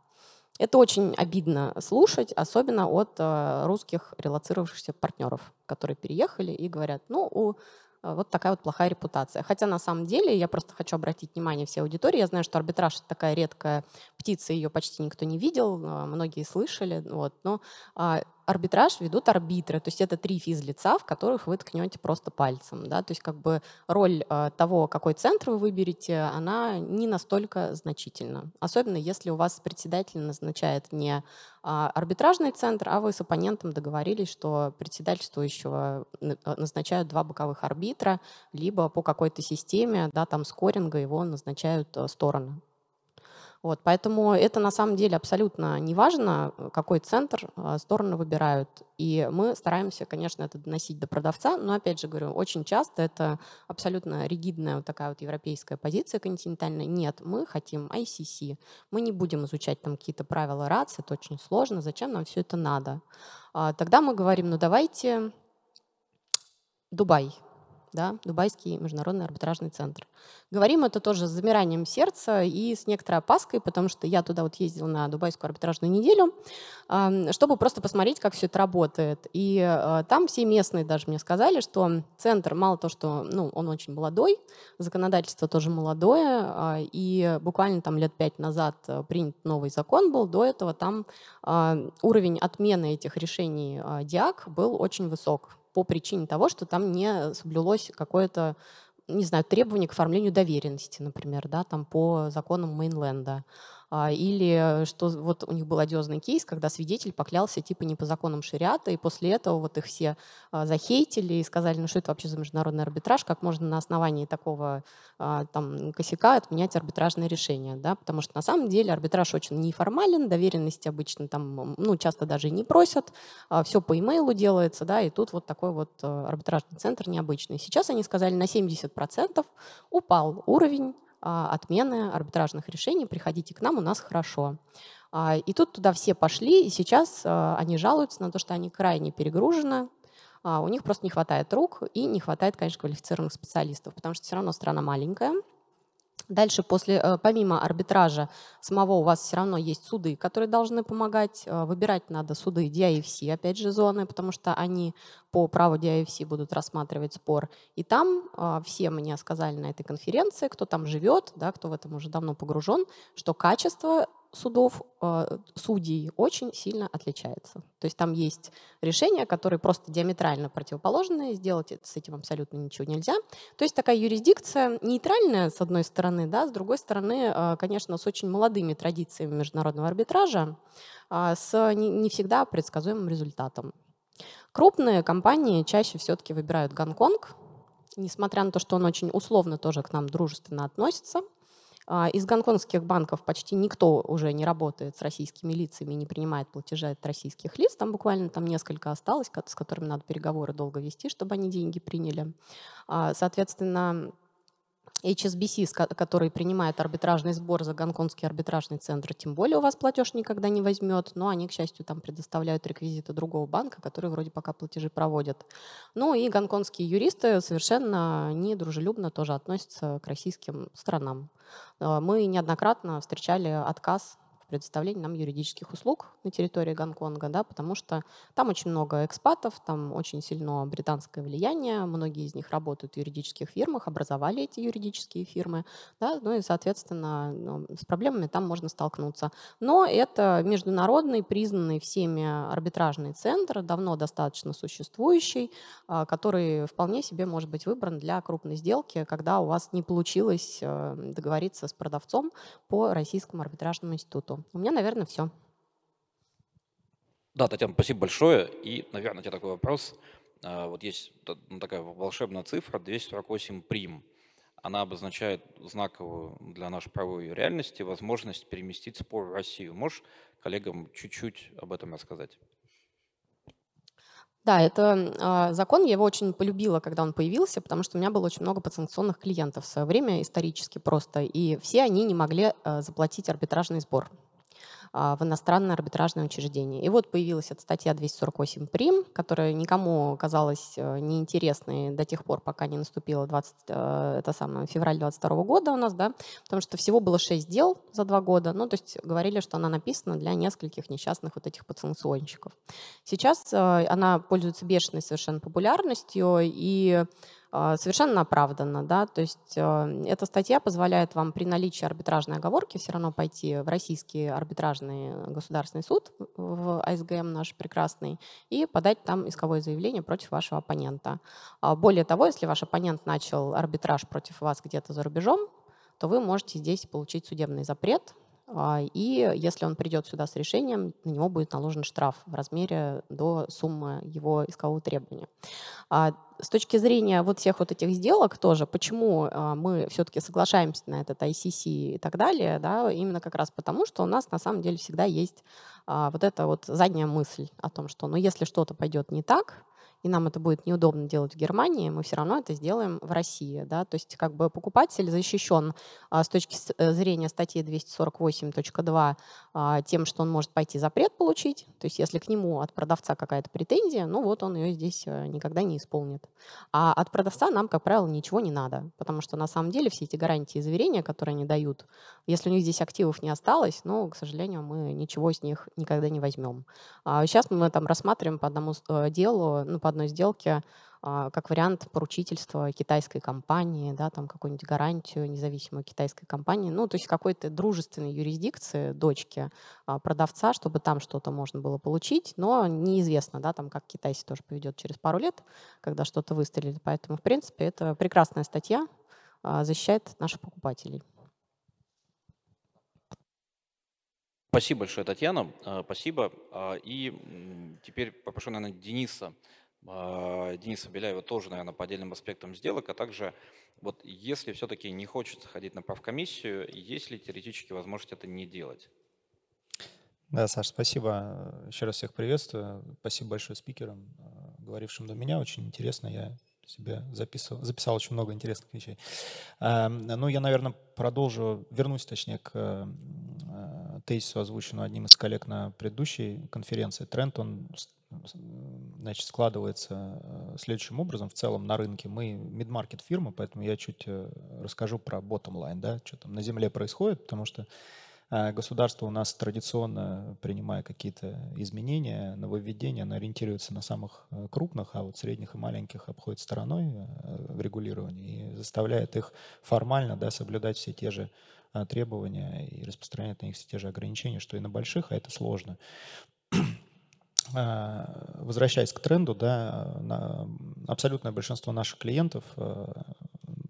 Это очень обидно слушать, особенно от э, русских релацировавшихся партнеров, которые переехали и говорят, ну, у э, вот такая вот плохая репутация. Хотя на самом деле, я просто хочу обратить внимание всей аудитории, я знаю, что арбитраж это такая редкая птица, ее почти никто не видел, э, многие слышали, вот, но а, арбитраж ведут арбитры, то есть это три физлица, в которых вы ткнете просто пальцем. Да? То есть как бы роль э, того, какой центр вы выберете, она не настолько значительна. Особенно если у вас председатель назначает не а, арбитражный центр, а вы с оппонентом договорились, что председательствующего э, назначают два боковых арбитра, либо по какой-то системе, да, там скоринга его назначают э, стороны. Вот, поэтому это на самом деле абсолютно не важно, какой центр а, стороны выбирают. И мы стараемся, конечно, это доносить до продавца, но, опять же говорю, очень часто это абсолютно ригидная вот такая вот европейская позиция континентальная. Нет, мы хотим ICC, мы не будем изучать там какие-то правила РАЦ, это очень сложно, зачем нам все это надо? А, тогда мы говорим, ну давайте Дубай, да, Дубайский международный арбитражный центр. Говорим это тоже с замиранием сердца и с некоторой опаской, потому что я туда вот ездила на Дубайскую арбитражную неделю, чтобы просто посмотреть, как все это работает. И а, там все местные даже мне сказали, что центр мало то, что ну, он очень молодой, законодательство тоже молодое, а, и буквально там лет пять назад а, принят новый закон был, до этого там уровень отмены этих решений ДИАК был очень высок по причине того, что там не соблюлось какое-то не знаю, требование к оформлению доверенности, например, да, там по законам Мейнленда. А, или что вот у них был одиозный кейс, когда свидетель поклялся типа не по законам шариата, и после этого вот их все а, захейтили и сказали, ну что это вообще за международный арбитраж, как можно на основании такого а, там косяка отменять арбитражное решение, да, потому что на самом деле арбитраж очень неформален, доверенности обычно там, ну, часто даже и не просят, все по имейлу делается, да, и тут вот такой вот арбитражный центр необычный. Сейчас они сказали, на 70% упал уровень отмены арбитражных решений, приходите к нам, у нас хорошо. А, и тут туда все пошли, и сейчас а, они жалуются на то, что они крайне перегружены, у них просто не хватает рук и не хватает, конечно, квалифицированных специалистов, потому что все равно страна маленькая, Дальше, после, э, помимо арбитража самого, у вас все равно есть суды, которые должны помогать. Э, выбирать надо суды DIFC, опять же, зоны, потому что они по праву DIFC будут рассматривать спор. И там э, все мне сказали на этой конференции, кто там живет, да, кто в этом уже давно погружен, что качество судов, э, судей очень сильно отличается. То есть там есть решения, которые просто диаметрально противоположные, сделать с этим абсолютно ничего нельзя. То есть такая юрисдикция нейтральная, с одной стороны, да, с другой стороны, э, конечно, с очень молодыми традициями международного арбитража, а, с не всегда предсказуемым результатом. Крупные компании чаще все-таки выбирают Гонконг, несмотря на то, что он очень условно тоже к нам дружественно относится – из гонконгских банков почти никто уже не работает с российскими лицами не принимает платежи от российских лиц. Там буквально там несколько осталось, с которыми надо переговоры долго вести, чтобы они деньги приняли. А, соответственно, HSBC, который принимает арбитражный сбор за гонконгский арбитражный центр, тем более у вас платеж никогда не возьмет, но они, к счастью, там предоставляют реквизиты другого банка, который вроде пока платежи проводят. Ну и гонконгские юристы совершенно недружелюбно тоже относятся к российским странам. Э, мы неоднократно встречали отказ предоставления нам юридических услуг на территории Гонконга, да, потому что там очень много экспатов, там очень сильно британское влияние, многие из них работают в юридических фирмах, образовали эти юридические фирмы, да, ну и, соответственно, ну, с проблемами там можно столкнуться. Но это международный, признанный всеми арбитражный центр, давно достаточно существующий, а, который вполне себе может быть выбран для крупной сделки, когда у вас не получилось э, договориться с продавцом по Российскому арбитражному институту. У меня, наверное, все.
Да, Татьяна, спасибо большое. И, наверное, у тебя такой вопрос. А, вот есть ну, такая волшебная цифра 248 прим. Она обозначает знаковую для нашей правовой реальности возможность переместить спор в Россию. Можешь коллегам чуть-чуть об этом рассказать?
Да, это э, закон, я его очень полюбила, когда он появился, потому что у меня было очень много подсанкционных клиентов в свое время, исторически просто, и все они не могли э, заплатить арбитражный сбор. А, в иностранное арбитражное учреждение. И вот появилась эта статья 248 прим, которая никому казалась э, неинтересной до тех пор, пока не наступило 20, э, это самое, февраль 22 года у нас, да, потому что всего было 6 дел за два года, ну, то есть говорили, что она написана для нескольких несчастных вот этих подсанкционщиков. Сейчас э, она пользуется бешеной совершенно популярностью, и совершенно оправданно. Да? То есть э, эта статья позволяет вам при наличии арбитражной оговорки все равно пойти в российский арбитражный государственный суд, в АСГМ наш прекрасный, и подать там исковое заявление против вашего оппонента. А более того, если ваш оппонент начал арбитраж против вас где-то за рубежом, то вы можете здесь получить судебный запрет а, и если он придет сюда с решением, на него будет наложен штраф в размере до суммы его искового требования. А с точки зрения вот всех вот этих сделок тоже, почему а, мы все-таки соглашаемся на этот ICC и так далее, да, именно как раз потому, что у нас на самом деле всегда есть вот эта вот задняя мысль о том, что ну, если что-то пойдет не так, и нам это будет неудобно делать в Германии, мы все равно это сделаем в России. Да? То есть как бы покупатель защищен а, с точки э, зрения статьи 248.2 а, тем, что он может пойти запрет получить. То есть если к нему от продавца какая-то претензия, ну вот он ее здесь э, никогда не исполнит. А от продавца нам, как правило, ничего не надо, потому что на самом деле все эти гарантии и заверения, которые они дают, если у них здесь активов не осталось, ну, к сожалению, мы ничего с них никогда не возьмем. А сейчас мы там рассматриваем по одному э, делу, ну, по одной сделке а, как вариант поручительства китайской компании, да, там какую-нибудь гарантию независимой китайской компании, ну, то есть какой-то дружественной юрисдикции дочки а, продавца, чтобы там что-то можно было получить, но неизвестно, да, там как Китай тоже поведет через пару лет, когда что-то выстрелит. Поэтому, в принципе, это прекрасная статья, а, защищает наших покупателей.
Спасибо большое, Татьяна. Спасибо. И теперь попрошу, наверное, Дениса Дениса Беляева тоже, наверное, по отдельным аспектам сделок, а также вот если все-таки не хочется ходить на правкомиссию, есть ли теоретически возможность это не делать?
Да, Саш, спасибо. Еще раз всех приветствую. Спасибо большое спикерам, а, говорившим до меня. Очень интересно. Я себе записывал, записал очень много интересных вещей. Ну, я, наверное, продолжу, вернусь, точнее, к а, тезису, озвученному одним из коллег на предыдущей конференции. Тренд, он значит, складывается э, следующим образом. В целом на рынке мы mid-market фирма, поэтому я чуть э, расскажу про bottom line, да, что там на земле происходит, потому что э, государство у нас традиционно, принимая какие-то изменения, нововведения, оно ориентируется на самых крупных, а вот средних и маленьких обходит стороной в регулировании и заставляет их формально да, соблюдать все те же требования и распространять на них все те же ограничения, что и на больших, а это сложно. [CLEARS THROAT] А, возвращаясь к тренду, да, на абсолютное большинство наших клиентов а,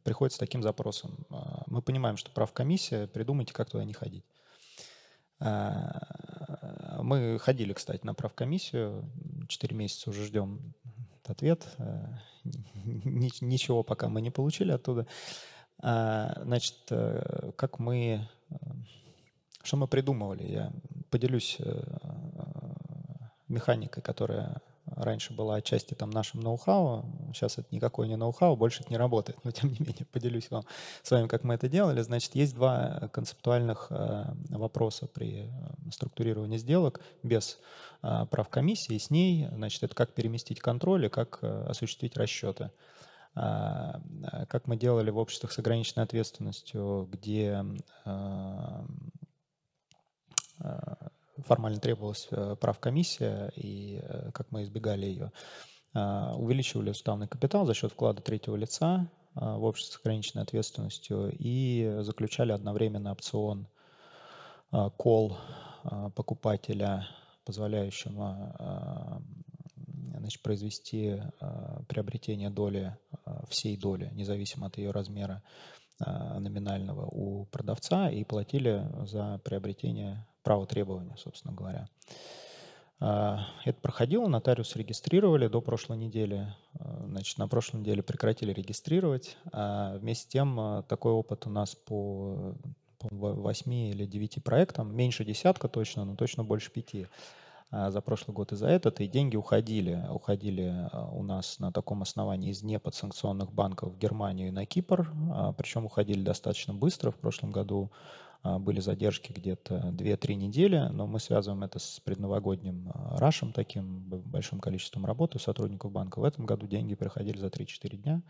приходит с таким запросом. А, мы понимаем, что прав комиссия, придумайте, как туда не ходить. Мы ходили, кстати, на правкомиссию, 4 месяца уже ждем ответ. [LAUGHS] Ничего пока мы не получили оттуда. Значит, э, как мы... Э, что мы придумывали? Я поделюсь э, механикой, которая раньше была отчасти там нашим ноу-хау, сейчас это никакой не ноу-хау, больше это не работает, но тем не менее поделюсь вам с вами, как мы это делали. Значит, есть два концептуальных вопроса при структурировании сделок без прав комиссии, с ней, значит, это как переместить контроль и как осуществить расчеты. Как мы делали в обществах с ограниченной ответственностью, где формально требовалась э, правкомиссия, и э, как мы избегали ее, а, увеличивали уставный капитал за счет вклада третьего лица а, в общество с ограниченной ответственностью и заключали одновременно опцион кол а, покупателя, позволяющего значит, произвести приобретение доли, всей доли, независимо от ее размера номинального у продавца, и платили за приобретение право требования, собственно говоря. А, это проходило, нотариус регистрировали до прошлой недели. А, значит, на прошлой неделе прекратили регистрировать. А вместе с тем такой опыт у нас по, по 8 или 9 проектам. Меньше десятка точно, но точно больше пяти за прошлый год и за этот, и деньги уходили. Уходили у нас на таком основании из неподсанкционных банков в Германию и на Кипр, причем уходили достаточно быстро. В прошлом году а, были задержки где-то 2-3 недели, но мы связываем это с предновогодним а, рашем, таким большим количеством работы сотрудников банка. В этом году деньги приходили за 3-4 дня.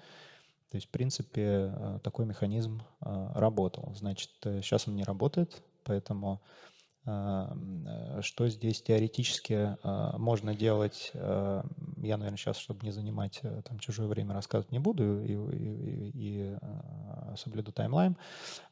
То есть, в принципе, а, такой механизм работал. Значит, сейчас э, он не работает, поэтому а, что здесь теоретически а, можно делать, а, я, наверное, сейчас, чтобы не занимать э, там чужое время, рассказывать не буду и, и, и соблюду таймлайн.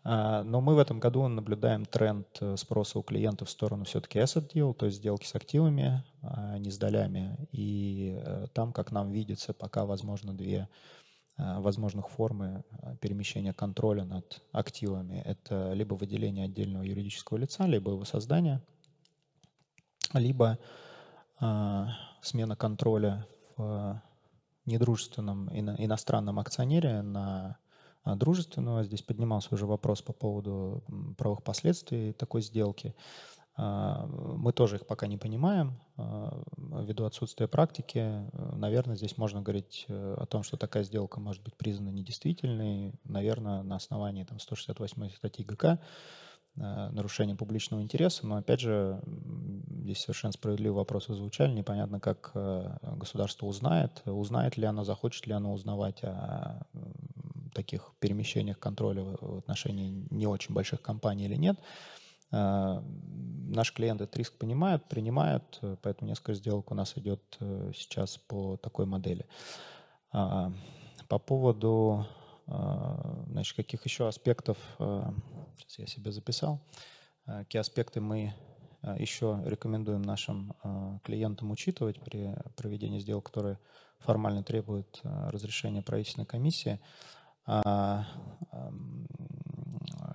Но мы в этом году наблюдаем тренд э, спроса у клиентов в сторону все-таки asset deal, то есть сделки с активами, а не с долями. И там, как нам видится, пока возможно две Э, возможных формы э, перемещения контроля над активами. Это либо выделение отдельного юридического лица, либо его создание, либо э, смена контроля в недружественном иностранном акционере на дружественного. Здесь поднимался уже вопрос по поводу правовых последствий такой сделки. А, мы тоже их пока не понимаем. А, ввиду отсутствия практики, наверное, здесь можно говорить э, о том, что такая сделка может быть признана недействительной. Наверное, на основании там, 168 статьи ГК э, нарушение публичного интереса, но опять же, здесь совершенно справедливый вопрос звучали, непонятно, как э, государство узнает, узнает ли оно, захочет ли оно узнавать о таких перемещениях контроля в отношении не очень больших компаний или нет. А, Наши клиенты этот риск понимают, принимают, э, поэтому несколько сделок у нас идет э, сейчас по такой модели. А, по поводу а, значит, каких еще аспектов, сейчас я себе записал, какие аспекты мы еще рекомендуем нашим клиентам учитывать при проведении сделок, которые формально требуют разрешения правительственной комиссии.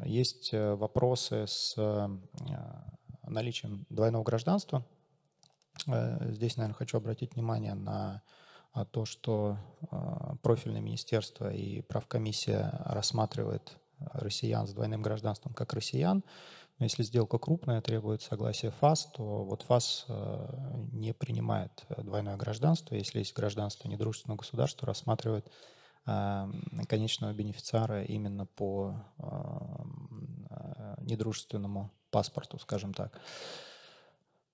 Есть э, вопросы с э, наличием двойного гражданства. Здесь, наверное, хочу обратить внимание на то, что профильное министерство и правкомиссия рассматривает россиян с двойным гражданством как россиян. Но если сделка крупная, требует согласия ФАС, то вот ФАС э, не принимает э, двойное гражданство. Если есть гражданство недружественного государства, рассматривает э, конечного бенефициара именно по недружественному паспорту, скажем так.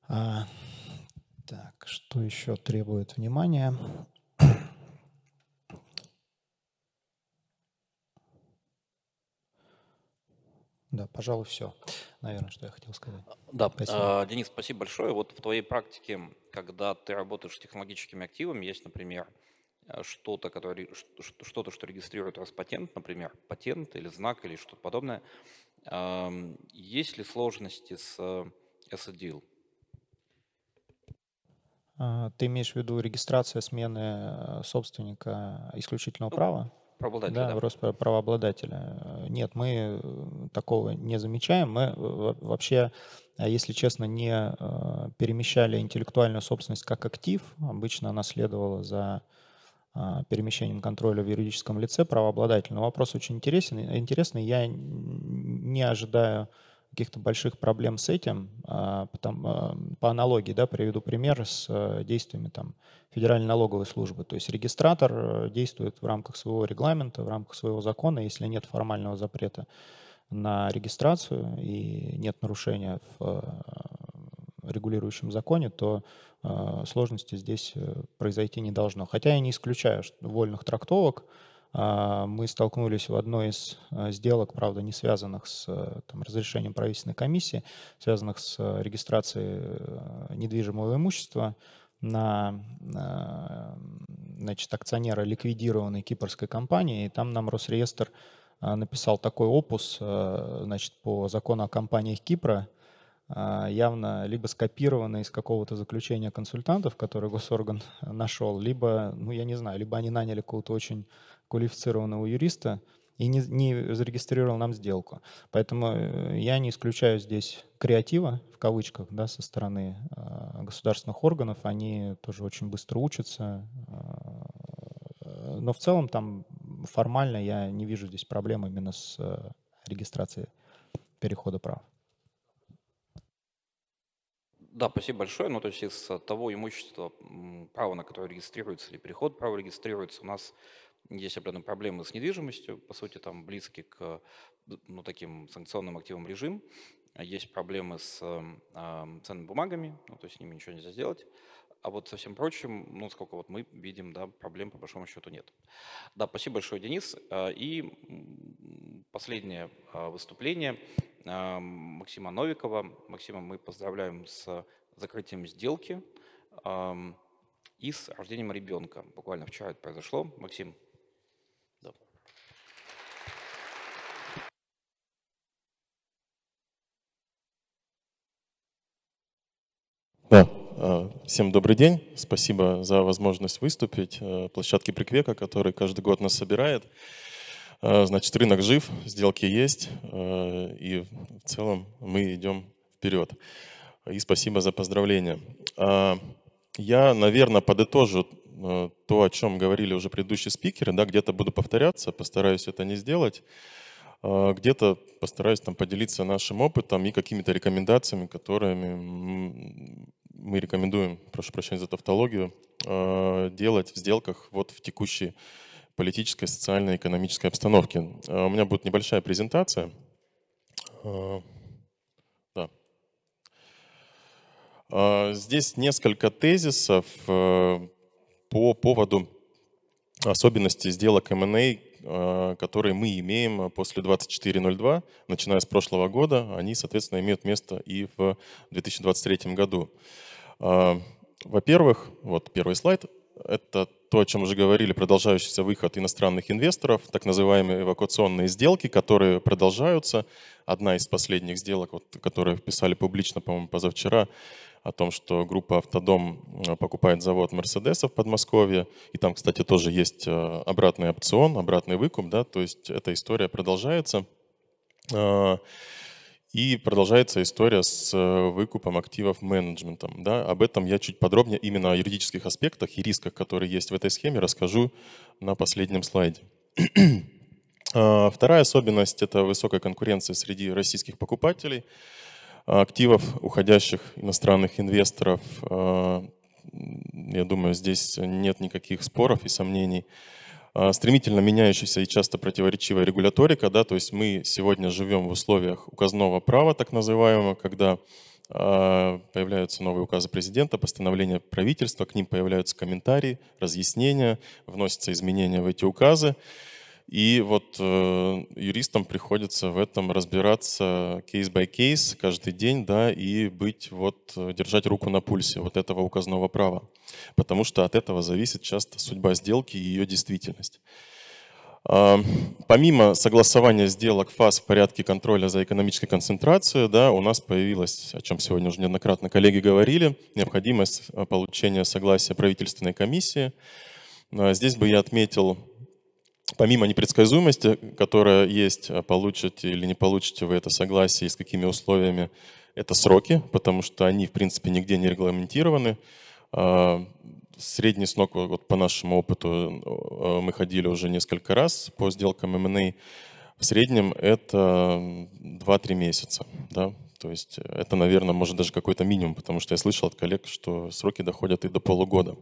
А, так, что еще требует внимания? Да, пожалуй, все, наверное, что я хотел сказать.
Да, спасибо. А, Денис, спасибо большое. Вот в твоей практике, когда ты работаешь с технологическими активами, есть, например, э, что-то, которое, что-то, что регистрирует Роспатент, например, патент или знак или что-то подобное. Есть ли сложности с SDL?
А, ты имеешь в виду регистрация смены э, собственника исключительного ну, права?
Правообладателя,
да, да. рост правообладателя. Нет, мы э, такого не замечаем. Мы э, вообще, если честно, не э, перемещали интеллектуальную собственность как актив. Обычно она следовала за перемещением контроля в юридическом лице правообладателя. Но вопрос очень интересен. Интересный. Я не ожидаю каких-то больших проблем с этим. А, потом, а, по аналогии, да, приведу пример с э, действиями там, Федеральной налоговой службы. То есть регистратор э, действует в рамках своего регламента, в рамках своего закона, если нет формального запрета на регистрацию и нет нарушения в э, регулирующем законе, то сложности здесь произойти не должно. Хотя я не исключаю вольных трактовок, а, мы столкнулись в одной из а, сделок, правда, не связанных с э, там, разрешением правительственной комиссии, связанных с э, регистрацией э, недвижимого имущества на значит, акционера ликвидированной кипрской компании. И там нам Росреестр написал такой опус значит, по закону о компаниях Кипра, явно либо скопированный из какого-то заключения консультантов, который госорган [LAUGHS] нашел, либо, ну я не знаю, либо они наняли какого-то очень квалифицированного юриста и не, не зарегистрировал нам сделку. Поэтому э, я не исключаю здесь креатива, в кавычках, да, со стороны э, государственных органов. Они тоже очень быстро учатся. Э, но в целом там формально я не вижу здесь проблем именно с э, регистрацией перехода прав.
Да, спасибо большое. Ну, то есть из того имущества, права на которое регистрируется, или переход права регистрируется, у нас есть определенные проблемы с недвижимостью, по сути, там близкий к ну, таким санкционным активам режим. Есть проблемы с э, ценными бумагами, ну, то есть с ними ничего нельзя сделать. А вот со всем прочим, ну, сколько вот мы видим, да, проблем по большому счету нет. Да, спасибо большое, Денис. А, и последнее выступление Максима Новикова. Максима мы поздравляем с закрытием сделки и с рождением ребенка. Буквально вчера это произошло. Максим,
Да, а, всем добрый день. Спасибо за возможность выступить. А, площадке Приквека, который каждый год нас собирает. А, значит, рынок жив, сделки есть, и в целом мы идем вперед. И спасибо за поздравления. Я, наверное, подытожу то, о чем говорили уже предыдущие спикеры, да, где-то буду повторяться, постараюсь это не сделать. Где-то постараюсь там поделиться нашим опытом и какими-то рекомендациями, которыми мы рекомендуем, прошу прощения за тавтологию, э, делать в сделках вот в текущей политической, социальной, экономической обстановке. Э, у меня будет небольшая презентация. Э, да. Здесь несколько тезисов по поводу особенностей сделок M&A, которые мы имеем после 24.02, начиная с прошлого года. Они, соответственно, имеют место и в 2023 году. Во-первых, вот первый слайд, это то, о чем уже говорили, продолжающийся выход иностранных инвесторов, так называемые эвакуационные сделки, которые продолжаются. Одна из последних сделок, вот, которые писали публично, по-моему, позавчера, о том, что группа «Автодом» а, покупает завод «Мерседесов» в Подмосковье. И там, кстати, тоже есть а, обратный опцион, обратный выкуп. Да, то есть эта история продолжается. И продолжается история с э, выкупом активов менеджментом. Да? Об этом я чуть подробнее, именно о юридических аспектах и рисках, которые есть в этой схеме, расскажу на последнем слайде. [CLEARS THROAT] А, вторая особенность – это высокая конкуренция среди российских покупателей активов уходящих иностранных инвесторов. А, я думаю, здесь нет никаких споров и сомнений. А, стремительно меняющаяся и часто противоречивая регуляторика, да, то есть мы сегодня живем в условиях указного права, так называемого, когда а, появляются новые указы президента, постановления правительства, к ним появляются комментарии, разъяснения, вносятся изменения в эти указы. И вот э, юристам приходится в этом разбираться кейс by кейс каждый день, да, и быть вот э, держать руку на пульсе вот этого указного права, потому что от этого зависит часто судьба сделки и ее действительность. Э, помимо согласования сделок фаз в порядке контроля за экономической концентрацией, да, у нас появилась, о чем сегодня уже неоднократно коллеги говорили, необходимость э, получения согласия правительственной комиссии. Э, здесь бы я отметил помимо непредсказуемости, которая есть, а получите или не получите вы это согласие и с какими условиями, это сроки, потому что они, в принципе, нигде не регламентированы. А, средний срок, вот по нашему опыту, э, мы ходили уже несколько раз по сделкам M&A, в среднем это 2-3 месяца. Да? То есть это, наверное, может даже какой-то минимум, потому что я слышал от коллег, что сроки доходят и до полугода.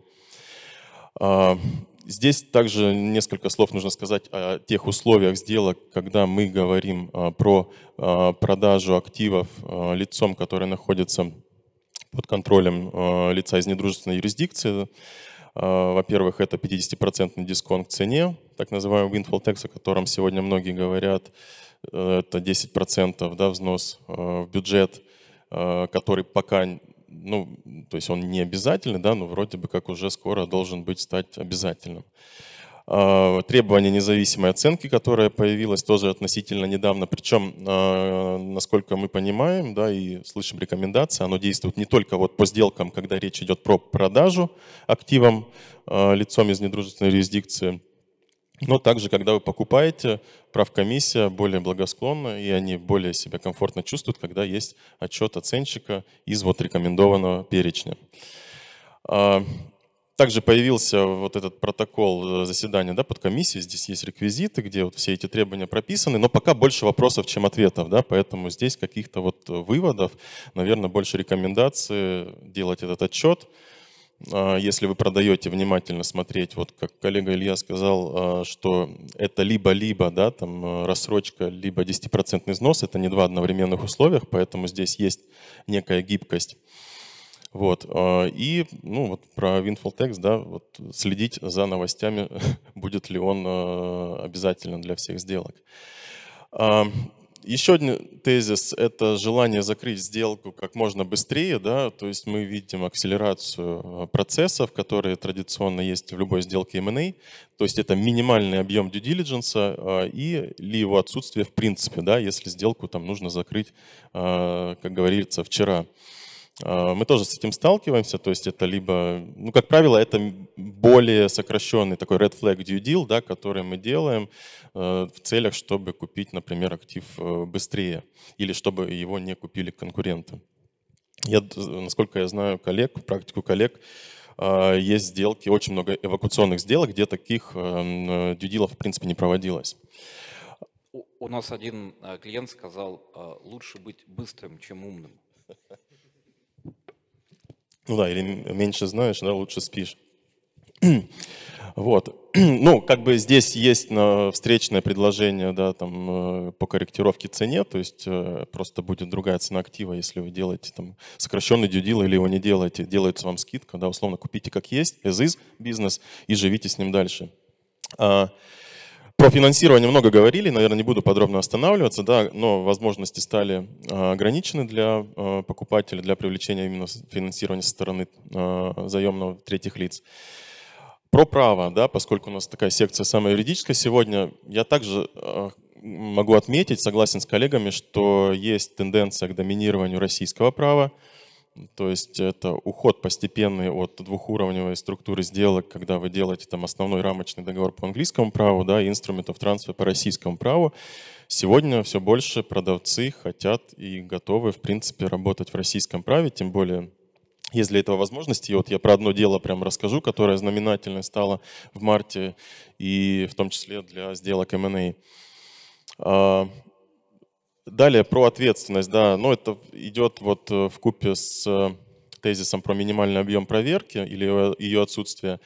Здесь также несколько слов нужно сказать о тех условиях сделок, когда мы говорим а, про а, продажу активов а, лицом, которое находится под контролем лица из недружественной юрисдикции. Во-первых, это 50% дисконт к цене, так называемый windfall tax, о котором сегодня многие говорят. Это 10% да, взнос в бюджет, который пока ну, то есть он не обязательный, да, но вроде бы как уже скоро должен быть стать обязательным. А, требование независимой оценки, которое появилось тоже относительно недавно, причем, а, насколько мы понимаем, да, и слышим рекомендации, оно действует не только вот по сделкам, когда речь идет про продажу активам а, лицом из недружественной юрисдикции, но также, когда вы покупаете, правкомиссия более благосклонна, и они более себя комфортно чувствуют, когда есть отчет оценщика из вот рекомендованного перечня. А, также появился вот этот протокол э, заседания да, под комиссией. Здесь есть реквизиты, где вот все эти требования прописаны, но пока больше вопросов, чем ответов. Да, поэтому здесь каких-то вот выводов, наверное, больше рекомендаций делать этот отчет. А, если вы продаете, внимательно смотреть, вот как коллега Илья сказал, а, что это либо-либо, да, там а, рассрочка, либо 10% износ, это не два одновременных условиях, поэтому здесь есть некая гибкость. Вот. И ну, вот про Windfall Tax, да, вот следить за новостями, [LAUGHS] будет ли он обязателен для всех сделок. Еще один тезис – это желание закрыть сделку как можно быстрее. Да? То есть мы видим акселерацию э, процессов, которые традиционно есть в любой сделке M&A. То есть это минимальный объем due diligence а, и или его отсутствие в принципе, да, если сделку там нужно закрыть, а, как говорится, вчера. А, мы тоже с этим сталкиваемся, то есть это либо, ну, как правило, это более сокращенный такой red flag due deal, да, который мы делаем э, в целях, чтобы купить, например, актив э, быстрее или чтобы его не купили конкуренты. Я, насколько я знаю коллег, практику коллег, э, есть сделки, очень много эвакуационных сделок, где таких дюдилов в принципе не проводилось.
У нас один клиент сказал, лучше быть быстрым, чем умным.
Ну да, или меньше знаешь, да, лучше спишь. [CLEARS THROAT] Вот. [CLEARS THROAT] Ну, как бы здесь есть встречное предложение да, там, э, по корректировке цене, то есть э, просто будет другая цена актива, если вы делаете там, сокращенный дюдил или его не делаете, делается вам скидка, да, условно купите как есть, as is бизнес и живите с ним дальше. Про финансирование много говорили, наверное, не буду подробно останавливаться, да, но возможности стали а, ограничены для а, покупателя, для привлечения именно финансирования со стороны а, заемного третьих лиц. Про право, да, поскольку у нас такая секция самая юридическая сегодня, я также могу отметить, согласен с коллегами, что есть тенденция к доминированию российского права, То есть это уход постепенный от двухуровневой структуры сделок, когда вы делаете там основной рамочный договор по английскому праву, да, и инструментов трансфера по российскому праву. Сегодня все больше продавцы хотят и готовы, в принципе, работать в российском праве, тем более есть для этого возможности. И вот я про одно дело прям расскажу, которое знаменательно стало в марте, и в том числе для сделок M&A. Далее про ответственность, да, но это идет вот э, в купе с э, тезисом про минимальный объем проверки или ее отсутствие.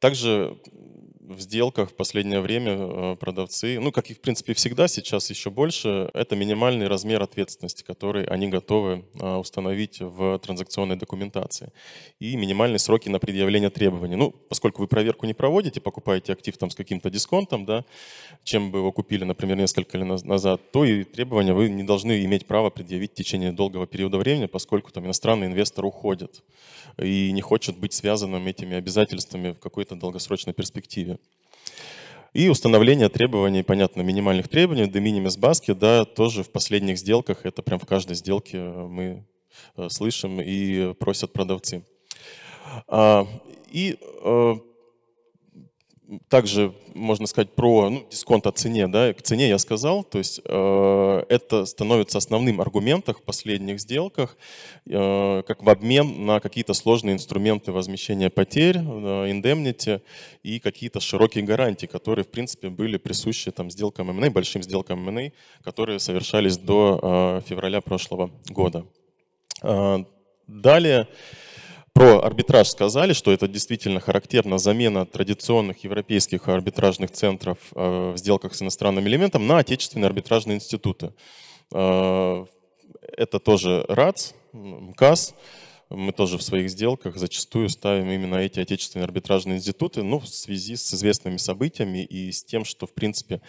Также в сделках в последнее время э, продавцы, ну, как и в принципе всегда, сейчас еще больше, это минимальный размер ответственности, который они готовы э, установить в транзакционной документации. И минимальные сроки на предъявление требований. Ну, поскольку вы проверку не проводите, покупаете актив там с каким-то дисконтом, да, чем бы его купили, например, несколько лет назад, то и требования вы не должны иметь права предъявить в течение долгого периода времени, поскольку там иностранный инвестор уходит и не хочет быть связанным этими обязательствами в какой-то долгосрочной перспективе. И установление требований, понятно, минимальных требований, de minimis basket, да, тоже в последних сделках, это прям в каждой сделке мы э, слышим и просят продавцы. А, и э, также можно сказать про ну, дисконт о цене. Да, к цене я сказал, то есть э, это становится основным аргументом в последних сделках, э, как в обмен на какие-то сложные инструменты возмещения потерь, индемнити и какие-то широкие гарантии, которые, в принципе, были присущи там, сделкам M&A, большим сделкам M&A, которые совершались до э, февраля прошлого года. Э, далее про арбитраж сказали, что это действительно характерна замена традиционных европейских арбитражных центров э, в сделках с иностранным элементом на отечественные арбитражные институты. Э, это тоже РАЦ, МКАС, мы тоже в своих сделках зачастую ставим именно эти отечественные арбитражные институты, ну, в связи с известными событиями и с тем, что, в принципе,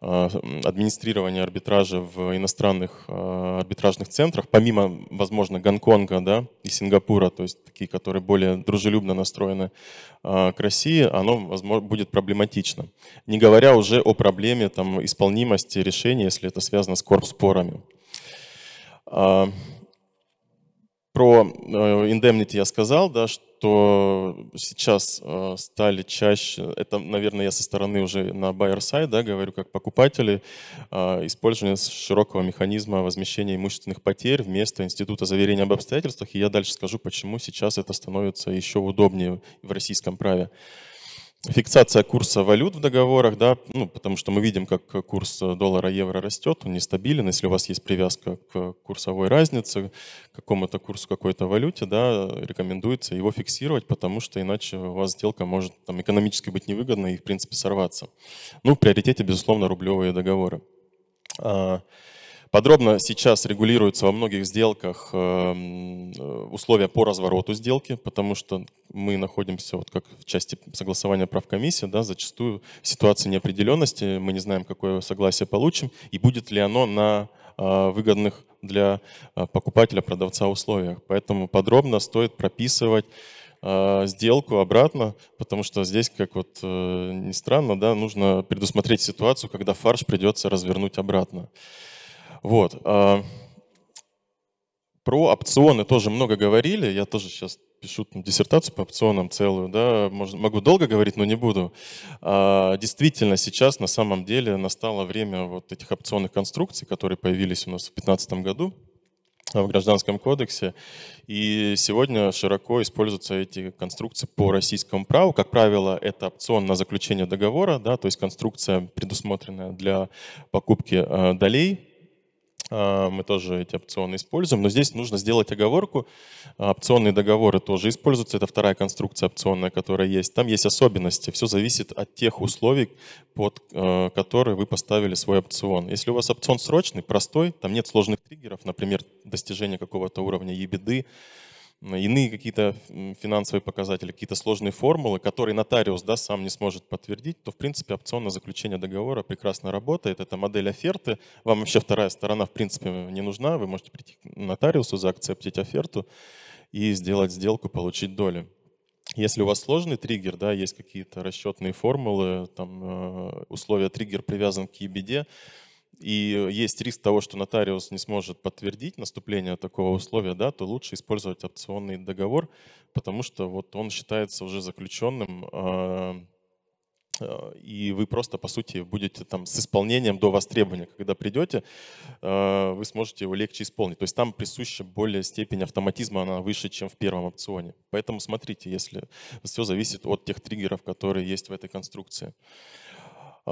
а, администрирование арбитража в иностранных а, арбитражных центрах, помимо, возможно, Гонконга да, и Сингапура, то есть такие, которые более дружелюбно настроены а, к России, оно, возможно, будет проблематично. Не говоря уже о проблеме там, исполнимости решения, если это связано с корпспорами. Про э, indemnity я сказал, да, что сейчас э, стали чаще, это, наверное, я со стороны уже на buyer side, да, говорю, как покупатели, э, использование широкого механизма возмещения имущественных потерь вместо института заверения об обстоятельствах. И я дальше скажу, почему сейчас это становится еще удобнее в российском праве фиксация курса валют в договорах, да, ну, потому что мы видим, как курс доллара-евро растет, он нестабилен. Если у вас есть привязка к курсовой разнице, к какому-то курсу какой-то валюте, да, рекомендуется его фиксировать, потому что иначе у вас сделка может там, экономически быть невыгодной и, в принципе, сорваться. Ну, в приоритете, безусловно, рублевые договоры. Подробно сейчас регулируются во многих сделках эм, э, условия по развороту сделки, потому что мы находимся, вот как в части согласования прав комиссии, да, зачастую в ситуации неопределенности, мы не знаем, какое согласие получим, и будет ли оно на э, выгодных для э, покупателя, продавца условиях. Поэтому подробно стоит прописывать сделку обратно, потому что здесь, как вот э, ни странно, да, нужно предусмотреть ситуацию, когда фарш придется развернуть обратно. Вот. А, про опционы тоже много говорили. Я тоже сейчас пишу там, диссертацию по опционам целую. Да, Можно, могу долго говорить, но не буду. А, действительно, сейчас на самом деле настало время вот этих опционных конструкций, которые появились у нас в 2015 году в Гражданском кодексе. И сегодня широко используются эти конструкции по российскому праву. Как правило, это опцион на заключение договора, да, то есть конструкция, предусмотренная для покупки э, долей а, мы тоже эти опционы используем, но здесь нужно сделать оговорку. Опционные договоры тоже используются, это вторая конструкция опционная, которая есть. Там есть особенности, все зависит от тех условий, под э, которые вы поставили свой опцион. Если у вас опцион срочный, простой, там нет сложных триггеров, например, достижение какого-то уровня ебеды, иные какие-то финансовые показатели, какие-то сложные формулы, которые нотариус да, сам не сможет подтвердить, то, в принципе, опционное заключение договора прекрасно работает. Это модель оферты. Вам вообще вторая сторона, в принципе, не нужна. Вы можете прийти к нотариусу, заакцептить оферту и сделать сделку, получить долю. Если у вас сложный триггер, да, есть какие-то расчетные формулы, там, э, условия триггер привязан к EBD, и есть риск того, что нотариус не сможет подтвердить наступление такого условия, да, то лучше использовать опционный договор, потому что вот он считается уже заключенным, а, а, и вы просто, по сути, будете там с исполнением до востребования. Когда придете, вы сможете его легче исполнить. То есть там присуща более степень автоматизма, она выше, чем в первом опционе. Поэтому смотрите, если все зависит от тех триггеров, которые есть в этой конструкции.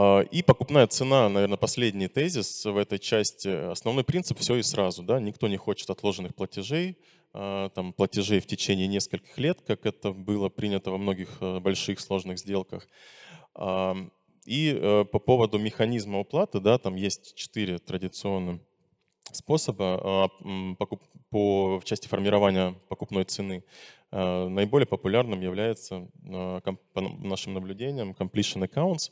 А, и покупная цена, наверное, последний тезис в этой части. Основной принцип – все и сразу. Да? Никто не хочет отложенных платежей, а, там, платежей в течение нескольких лет, как это было принято во многих э, больших сложных сделках. И э, по поводу механизма уплаты, да, там есть четыре традиционных способа а, по, в части формирования покупной цены. А, наиболее популярным является а, по нашим наблюдениям completion accounts,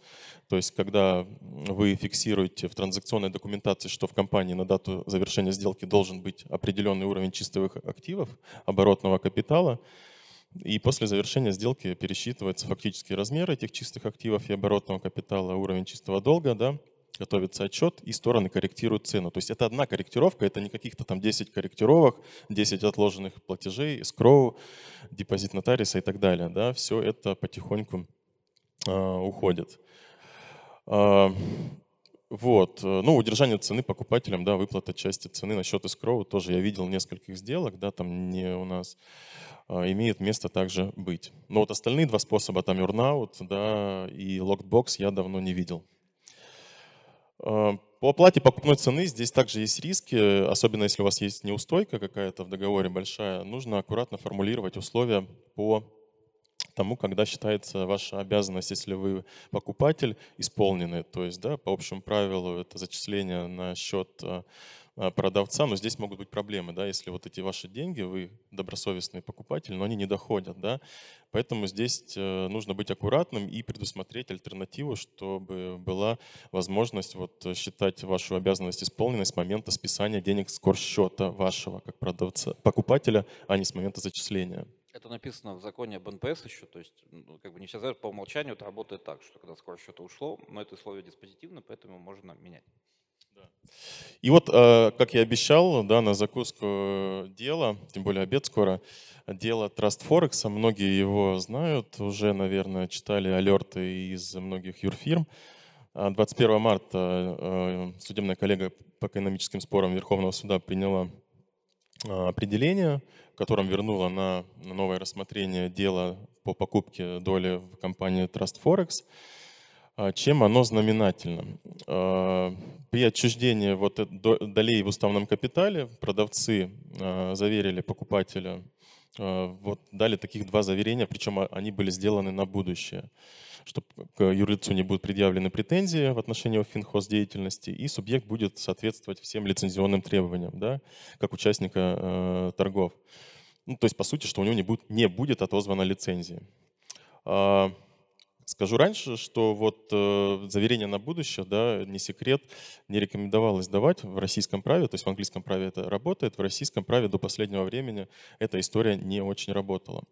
то есть когда вы фиксируете в транзакционной документации, что в компании на дату завершения сделки должен быть определенный уровень чистых активов, оборотного капитала, и после завершения сделки пересчитывается фактический размер этих чистых активов и оборотного капитала, уровень чистого долга, да, готовится отчет, и стороны корректируют цену. То есть это одна корректировка, это не каких-то там 10 корректировок, 10 отложенных платежей, скроу, депозит нотариуса и так далее. Да, все это потихоньку э, уходит. Э, вот. Ну, удержание цены покупателям, да, выплата части цены на счет escrow, тоже я видел нескольких сделок, да, там не у нас, имеет место также быть. Но вот остальные два способа, там earnout, да, и lockbox я давно не видел. Э, по оплате покупной цены здесь также есть риски, особенно если у вас есть неустойка какая-то в договоре большая. Нужно аккуратно формулировать условия по тому, когда считается ваша обязанность, если вы покупатель, исполнены. То есть, да, по общему правилу, это зачисление на счет э, продавца, но здесь могут быть проблемы, да, если вот эти ваши деньги, вы добросовестный покупатель, но они не доходят, да, поэтому здесь э, нужно быть аккуратным и предусмотреть альтернативу, чтобы была возможность вот считать вашу обязанность исполненной с момента списания денег с счета вашего как продавца, покупателя, а не с момента зачисления.
Это написано в законе об НПС еще, то есть ну, как бы не всегда по умолчанию это работает так, что когда с корсчета ушло, но это условие диспозитивно, поэтому можно менять.
И вот, э, как я обещал, да, на закуску дела, тем более обед скоро, дело Trust Forex, многие его знают, уже, наверное, читали алерты из многих юрфирм. 21 марта э, судебная коллега по экономическим спорам Верховного суда приняла э, определение, в котором вернула на новое рассмотрение дело по покупке доли в компании Trust Forex. А, чем оно знаменательно. А, при отчуждении вот долей в уставном капитале продавцы а, заверили покупателя, вот дали таких два заверения, причем они были сделаны на будущее, что к юрлицу не будут предъявлены претензии в отношении финхоз деятельности, и субъект будет соответствовать всем лицензионным требованиям, да, как участника э, торгов. Ну, то есть, по сути, что у него не будет, не будет отозвана лицензии. Скажу раньше, что вот э, заверение на будущее, да, не секрет, не рекомендовалось давать в российском праве, то есть в английском праве это работает, в российском праве до последнего времени эта история не очень работала.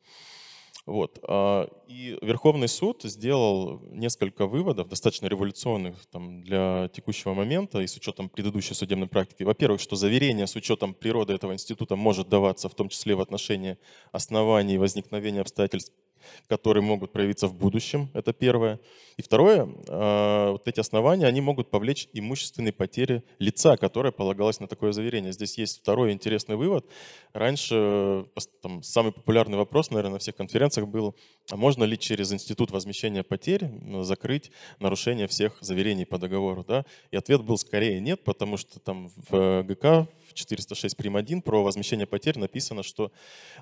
Вот. А, и Верховный суд сделал несколько выводов, достаточно революционных там, для текущего момента и с учетом предыдущей судебной практики. Во-первых, что заверение с учетом природы этого института может даваться в том числе в отношении оснований возникновения обстоятельств которые могут проявиться в будущем, это первое. И второе, а, вот эти основания, они могут повлечь имущественные потери лица, которое полагалось на такое заверение. Здесь есть второй интересный вывод. Раньше там, самый популярный вопрос, наверное, на всех конференциях был, можно ли через институт возмещения потерь закрыть нарушение всех заверений по договору? Да? И ответ был скорее нет, потому что там в ГК в 406 прим. 1 про возмещение потерь написано, что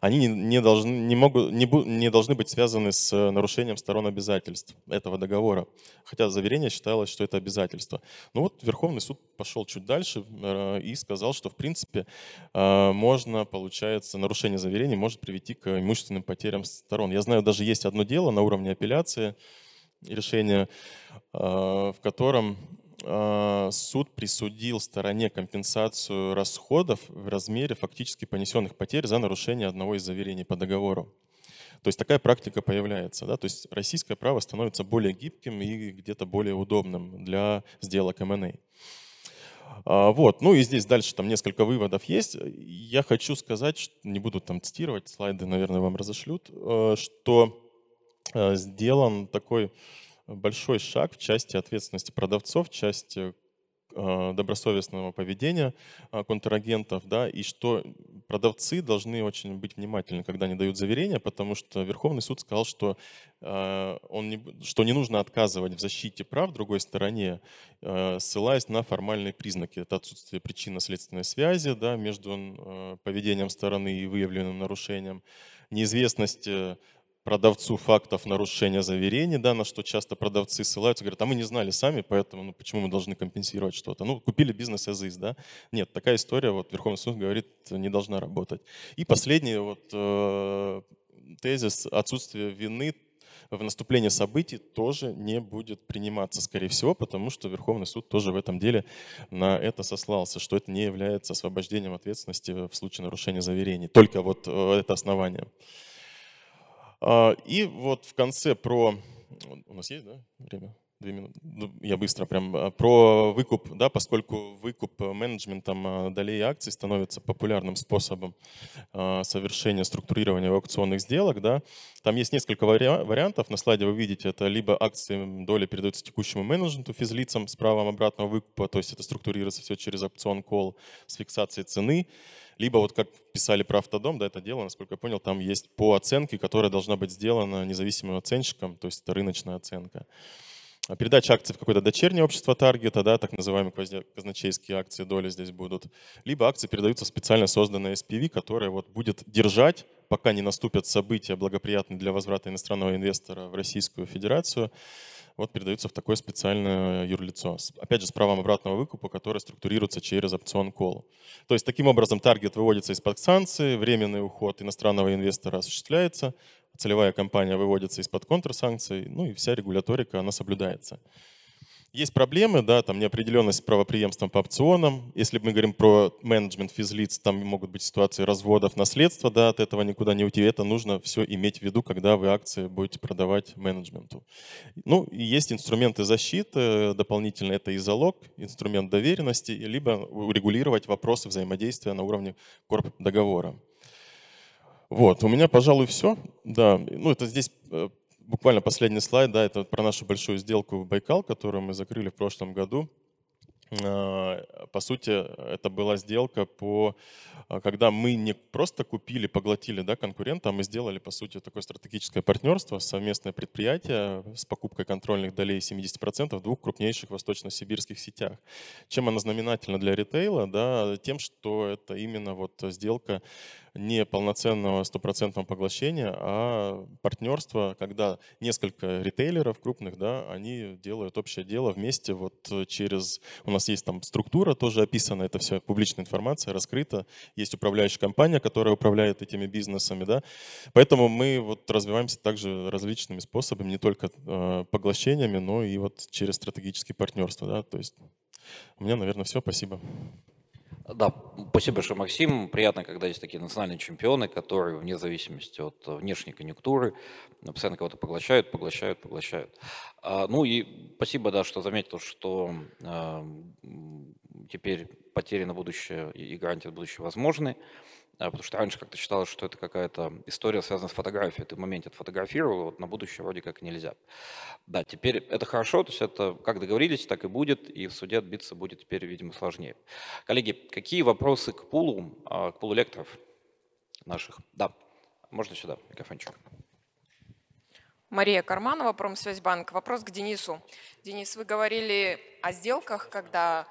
они не, должны, не, могут, не, не должны быть связаны с нарушением сторон обязательств этого договора. Хотя заверение считалось, что это обязательство. Но вот Верховный суд пошел чуть дальше э, и сказал, что в принципе э, можно, получается, нарушение заверений может привести к имущественным потерям сторон. Я знаю, даже есть одно дело на уровне апелляции, решение, э, в котором а, суд присудил стороне компенсацию расходов в размере фактически понесенных потерь за нарушение одного из заверений по договору. То есть такая практика появляется. Да? То есть российское право становится более гибким и где-то более удобным для сделок M&A. А, вот, ну и здесь дальше там несколько выводов есть. Я хочу сказать, не буду там цитировать, слайды, наверное, вам разошлют, э, что э, сделан такой большой шаг в части ответственности продавцов, в части добросовестного поведения э, контрагентов, да, и что продавцы должны очень быть внимательны, когда они дают заверения, потому что Верховный суд сказал, что, э, он не, что не нужно отказывать в защите прав другой стороне, ссылаясь на формальные признаки. Это отсутствие причинно-следственной связи да, между поведением стороны и выявленным нарушением, неизвестность продавцу фактов нарушения заверений, да, на что часто продавцы ссылаются, говорят, а мы не знали сами, поэтому ну, почему мы должны компенсировать что-то? Ну, купили бизнес as is, да? Нет, такая история, вот Верховный суд говорит, не должна работать. И последний вот э, тезис отсутствие вины в наступлении событий тоже не будет приниматься, скорее всего, потому что Верховный суд тоже в этом деле на это сослался, что это не является освобождением ответственности в случае нарушения заверений. Только вот э, это основание. А, и вот в конце про... У нас есть, да, время? Две минуты. Ну, я быстро прям. А, про выкуп, да, поскольку выкуп менеджментом а, долей акций становится популярным способом совершения структурирования аукционных сделок, да, там есть несколько вариантов. На слайде вы видите, это либо акции доли передаются текущему менеджменту физлицам с правом обратного выкупа, то есть это структурируется все через опцион кол с фиксацией цены, либо вот как писали про автодом, да, это дело, насколько я понял, там есть по оценке, которая должна быть сделана независимым оценщиком, то есть это рыночная оценка. А передача акций в какое-то дочернее общество таргета, да, так называемые казначейские акции доли здесь будут. Либо акции передаются в специально созданное SPV, которое вот будет держать, пока не наступят события, благоприятные для возврата иностранного инвестора в Российскую Федерацию, вот передаются в такое специальное юрлицо. Опять же, с правом обратного выкупа, которое структурируется через опцион кол. То есть таким образом таргет выводится из-под санкций, временный уход иностранного инвестора осуществляется, целевая компания выводится из-под контрсанкций, ну и вся регуляторика, она соблюдается. Есть проблемы, да, там неопределенность с правоприемством по опционам. Если мы говорим про менеджмент физлиц, там могут быть ситуации разводов наследства, да, от этого никуда не уйти. Это нужно все иметь в виду, когда вы акции будете продавать менеджменту. Ну, и есть инструменты защиты, дополнительно это и залог, инструмент доверенности, либо урегулировать вопросы взаимодействия на уровне корп договора. Вот, у меня, пожалуй, все. Да, ну это здесь э, буквально последний слайд, да, это про нашу большую сделку Байкал, которую мы закрыли в прошлом году. А, по сути, это была сделка, по, а, когда мы не просто купили, поглотили да, конкурента, а мы сделали, по сути, такое стратегическое партнерство, совместное предприятие с покупкой контрольных долей 70% в двух крупнейших восточно-сибирских сетях. Чем она знаменательна для ритейла? Да, тем, что это именно вот сделка не полноценного стопроцентного поглощения, а партнерство, когда несколько ритейлеров крупных, да, они делают общее дело вместе вот через... У нас есть там структура тоже описана, это все публичная информация, раскрыта. Есть управляющая компания, которая управляет этими бизнесами, да. Поэтому мы вот развиваемся также различными способами, не только э, поглощениями, но и вот через стратегические партнерства, да. То есть у меня, наверное, все. Спасибо.
Да, спасибо большое, Максим. Приятно, когда есть такие национальные чемпионы, которые вне зависимости от внешней конъюнктуры постоянно кого-то поглощают, поглощают, поглощают. А, ну и спасибо, да, что заметил, что а, теперь потери на будущее и гарантии на будущее возможны. А, потому что раньше как-то считалось, что это какая-то история, связанная с фотографией. Ты в моменте отфотографировал, вот на будущее вроде как нельзя. Да, теперь это хорошо, то есть это как договорились, так и будет, и в суде отбиться будет теперь, видимо, сложнее. Коллеги, какие вопросы к пулу, а, к пулу лекторов наших? Да, можно сюда, микрофончик.
Мария Карманова, Промсвязьбанк. Вопрос к Денису. Денис, вы говорили о сделках, когда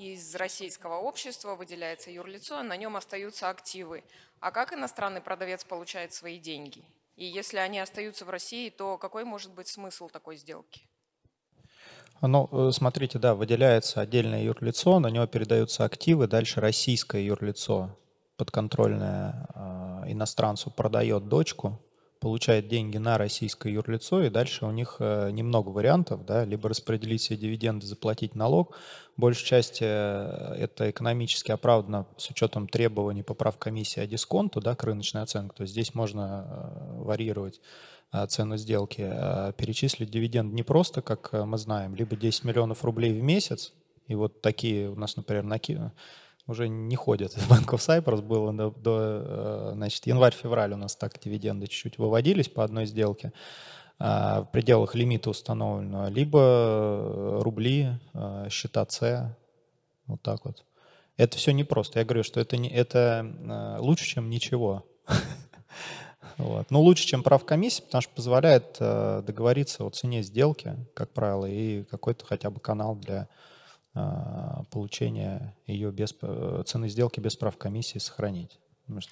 из российского общества выделяется юрлицо, на нем остаются активы. А как иностранный продавец получает свои деньги? И если они остаются в России, то какой может быть смысл такой сделки?
Ну, э, смотрите, да, выделяется отдельное юрлицо, на него передаются активы, дальше российское юрлицо подконтрольное э, иностранцу продает дочку, получает деньги на российское юрлицо, и дальше у них э, немного вариантов, да, либо распределить все дивиденды, заплатить налог. Большей части э, это экономически оправдано с учетом требований по прав комиссии о дисконту, да, к рыночной оценке. То есть здесь можно э, варьировать цену сделки, перечислить дивиденд не просто, как мы знаем, либо 10 миллионов рублей в месяц, И вот такие у нас, например, на уже не ходят. Bank of Cyprus было до, до э, значит, январь-февраль у нас так дивиденды чуть-чуть выводились по одной сделке а, в пределах лимита установленного, либо рубли, э, счета С, вот так вот. Это все непросто. Я говорю, что это, не, это э, лучше, чем ничего. [LAUGHS] Вот. Ну, лучше, чем прав комиссии, потому что позволяет э, договориться о цене сделки, как правило, и какой-то хотя бы канал для э, получения ее без э, цены сделки без прав комиссии сохранить.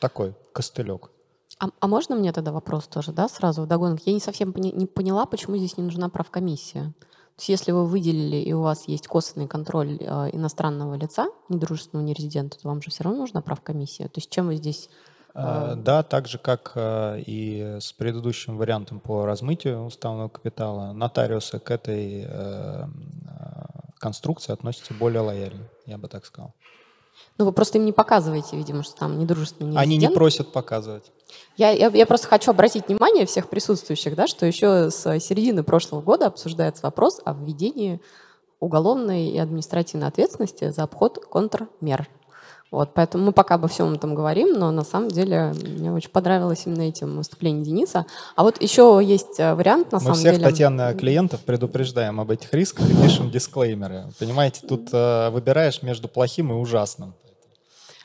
Такой костылек.
А, а можно мне тогда вопрос тоже, да, сразу вдогонку? Я не совсем пони, не поняла, почему здесь не нужна правкомиссия. То есть если вы выделили и у вас есть косвенный контроль э, иностранного лица, недружественного нерезидента, то вам же все равно нужна правкомиссия. То есть чем вы здесь...
Э... Да, так же, как э, и с предыдущим вариантом по размытию уставного капитала, нотариусы к этой э, конструкции относятся более лояльно, я бы так сказал.
Ну, вы просто им не показываете, видимо, что там недружественный
Они не просят показывать.
Я, я, я просто хочу обратить внимание всех присутствующих, да, что еще с середины прошлого года обсуждается вопрос о введении уголовной и административной ответственности за обход контрмер. Вот, поэтому мы пока обо всем этом говорим, но на самом деле мне очень понравилось именно этим выступление Дениса. А вот еще есть э, вариант, на
мы
самом
всех,
деле...
Мы всех, Татьяна, клиентов предупреждаем об этих рисках и пишем дисклеймеры. Понимаете, тут э, выбираешь между плохим и ужасным.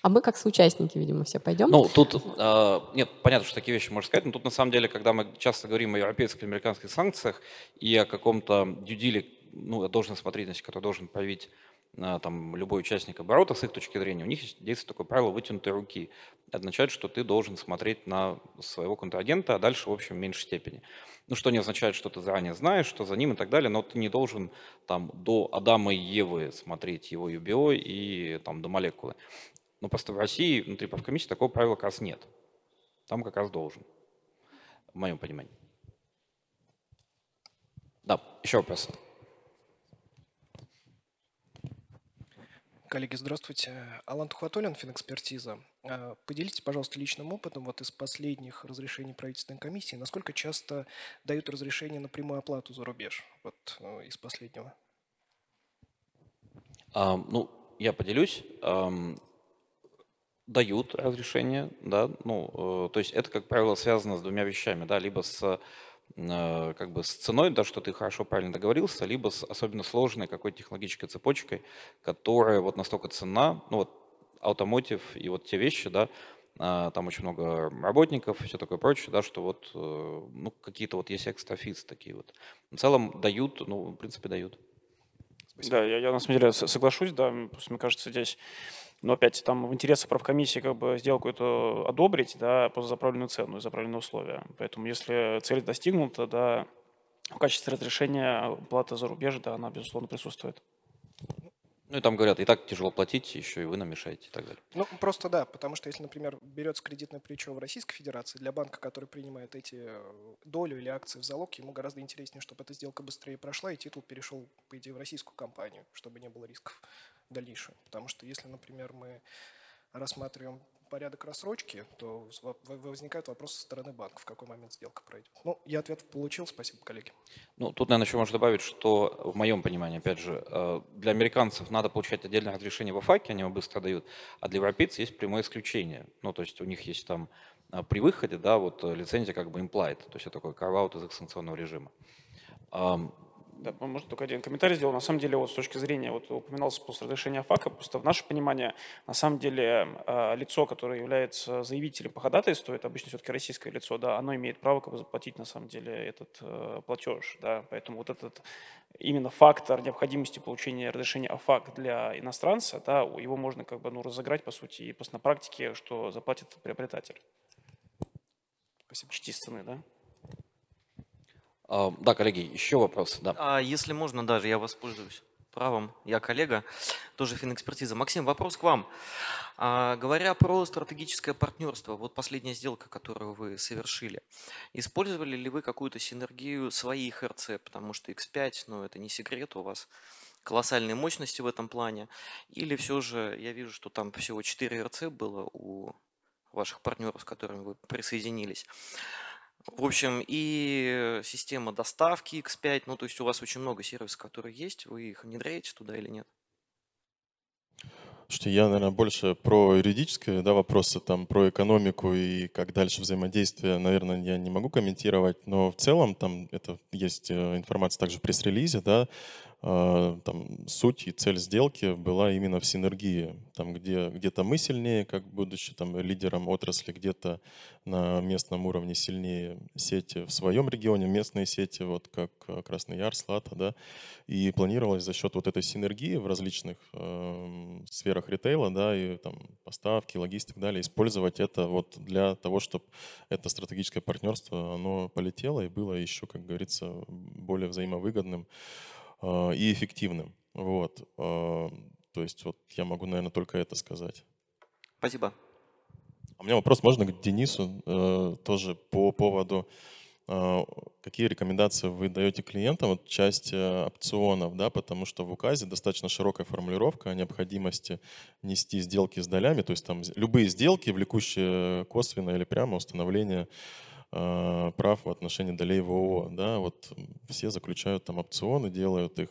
А мы как соучастники, видимо, все пойдем.
Ну, тут, э, нет, понятно, что такие вещи можно сказать, но тут на самом деле, когда мы часто говорим о европейских, американских санкциях и о каком-то дюдиле, ну, о должной смотрительности, который должен проявить э, там, любой участник оборота с их точки зрения, у них действует такое правило вытянутой руки. Это означает, что ты должен смотреть на своего контрагента, а дальше, в общем, в меньшей степени. Ну, что не означает, что ты заранее знаешь, что за ним и так далее, но ты не должен там до Адама и Евы смотреть его UBO и там до молекулы. Но просто в России внутри правкомиссии такого правила как раз нет. Там как раз должен, в моем понимании. Да, еще вопрос.
Коллеги, здравствуйте. Алан Тухватуллин, Финэкспертиза. А, поделитесь, пожалуйста, личным опытом вот из последних разрешений правительственной комиссии. Насколько часто дают разрешение на прямую оплату за рубеж? Вот э, из последнего.
А, ну, я поделюсь дают разрешение, да, ну, э, то есть это, как правило, связано с двумя вещами, да, либо с как бы с ценой, да, что ты хорошо, правильно договорился, либо с особенно сложной какой-то технологической цепочкой, которая вот настолько ценна, ну вот автомотив и вот те вещи, да, а, там очень много работников и все такое прочее, да, что вот, э, ну, какие-то вот есть экстра такие вот. В целом дают, ну, в принципе, дают.
Спасибо. Да, я, я на самом деле соглашусь, да, мне кажется, здесь но опять там в интересах правкомиссии как бы сделку эту одобрить, да, по заправленную цену и заправленные условия. Поэтому если цель достигнута, да, в качестве разрешения плата за рубеж, да, она, безусловно, присутствует.
Ну и там говорят, и так тяжело платить, еще и вы нам мешаете и так далее.
Ну, просто да, потому что если, например, берется кредитное плечо в Российской Федерации, для банка, который принимает эти э, долю или акции в залог, ему гораздо интереснее, чтобы эта сделка быстрее прошла, и титул перешел, по идее, в российскую компанию, чтобы не было рисков дальнейшую. Потому что если, например, мы рассматриваем порядок рассрочки, то возникает вопрос со стороны банка, в какой момент сделка пройдет. Ну, я ответ получил, спасибо, коллеги.
Ну, тут, наверное, еще можно добавить, что в моем понимании, опять же, э, для американцев надо получать отдельное разрешение в АФАКе, они его быстро дают, а для европейцев есть прямое исключение. Ну, то есть у них есть там э, при выходе, да, вот э, лицензия как бы implied, то есть это такой carve из санкционного режима.
Да, можно только один комментарий сделал. На самом деле, вот с точки зрения, вот упоминался после разрешения ФАКа, просто в наше понимание, на самом деле, э, лицо, которое является заявителем по ходатайству, это обычно все-таки российское лицо, да, оно имеет право как бы заплатить, на самом деле, этот э, платеж, да, поэтому вот этот именно фактор необходимости получения разрешения АФАК для иностранца, да, его можно как бы, ну, разыграть, по сути, и просто на практике, что заплатит приобретатель. Спасибо. Части да?
А, да, коллеги, еще вопрос. Да.
А если можно даже, я воспользуюсь правом, я коллега, тоже финэкспертиза. Максим, вопрос к вам. А, говоря про стратегическое партнерство, вот последняя сделка, которую вы совершили, использовали ли вы какую-то синергию своих РЦ, потому что X5, ну это не секрет, у вас колоссальные мощности в этом плане, или все же я вижу, что там всего 4 РЦ было у ваших партнеров, с которыми вы присоединились. В общем, и система доставки X5, ну, то есть у вас очень много сервисов, которые есть, вы их внедряете туда или нет?
Слушайте, я, наверное, больше про юридические да, вопросы, там, про экономику и как дальше взаимодействие, наверное, я не могу комментировать, но в целом там это есть э, информация также в пресс-релизе, да, там, суть и цель сделки была именно в синергии. Там, где, где-то мы сильнее, как будучи там, лидером отрасли, где-то на местном уровне сильнее сети в своем регионе, местные сети, вот как э, Красный Яр, Слата, да, и планировалось за счет вот этой синергии в различных э, сферах ритейла, да, и там поставки, так далее, использовать это вот для того, чтобы это стратегическое партнерство, оно полетело и было еще, как говорится, более взаимовыгодным. А, и эффективным. Вот. А, то есть вот я могу, наверное, только это сказать.
Спасибо.
А у меня вопрос, можно к Денису э, тоже по поводу, какие рекомендации вы даете клиентам, вот часть э, опционов, да, потому что в указе достаточно широкая формулировка о необходимости нести сделки с долями, то есть там любые сделки, влекущие косвенно или прямо установление прав в отношении долей в ООО. Да, вот все заключают там опционы, делают их.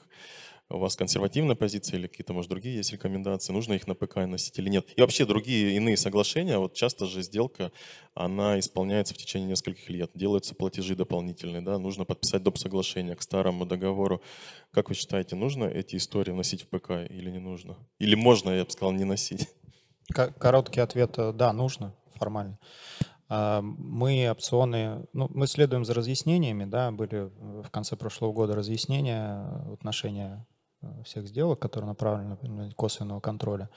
У вас консервативная позиция или какие-то, может, другие есть рекомендации? Нужно их на ПК носить или нет? И вообще другие иные соглашения, вот часто же сделка, она исполняется в течение нескольких лет. Делаются платежи дополнительные, да, нужно подписать доп. соглашение к старому договору. Как вы считаете, нужно эти истории носить в ПК или не нужно? Или можно, я бы сказал, не носить?
Короткий ответ – да, нужно формально. А, мы опционы, ну, мы следуем за разъяснениями, да, были в конце прошлого года разъяснения в отношении э, всех сделок, которые направлены на косвенного контроля.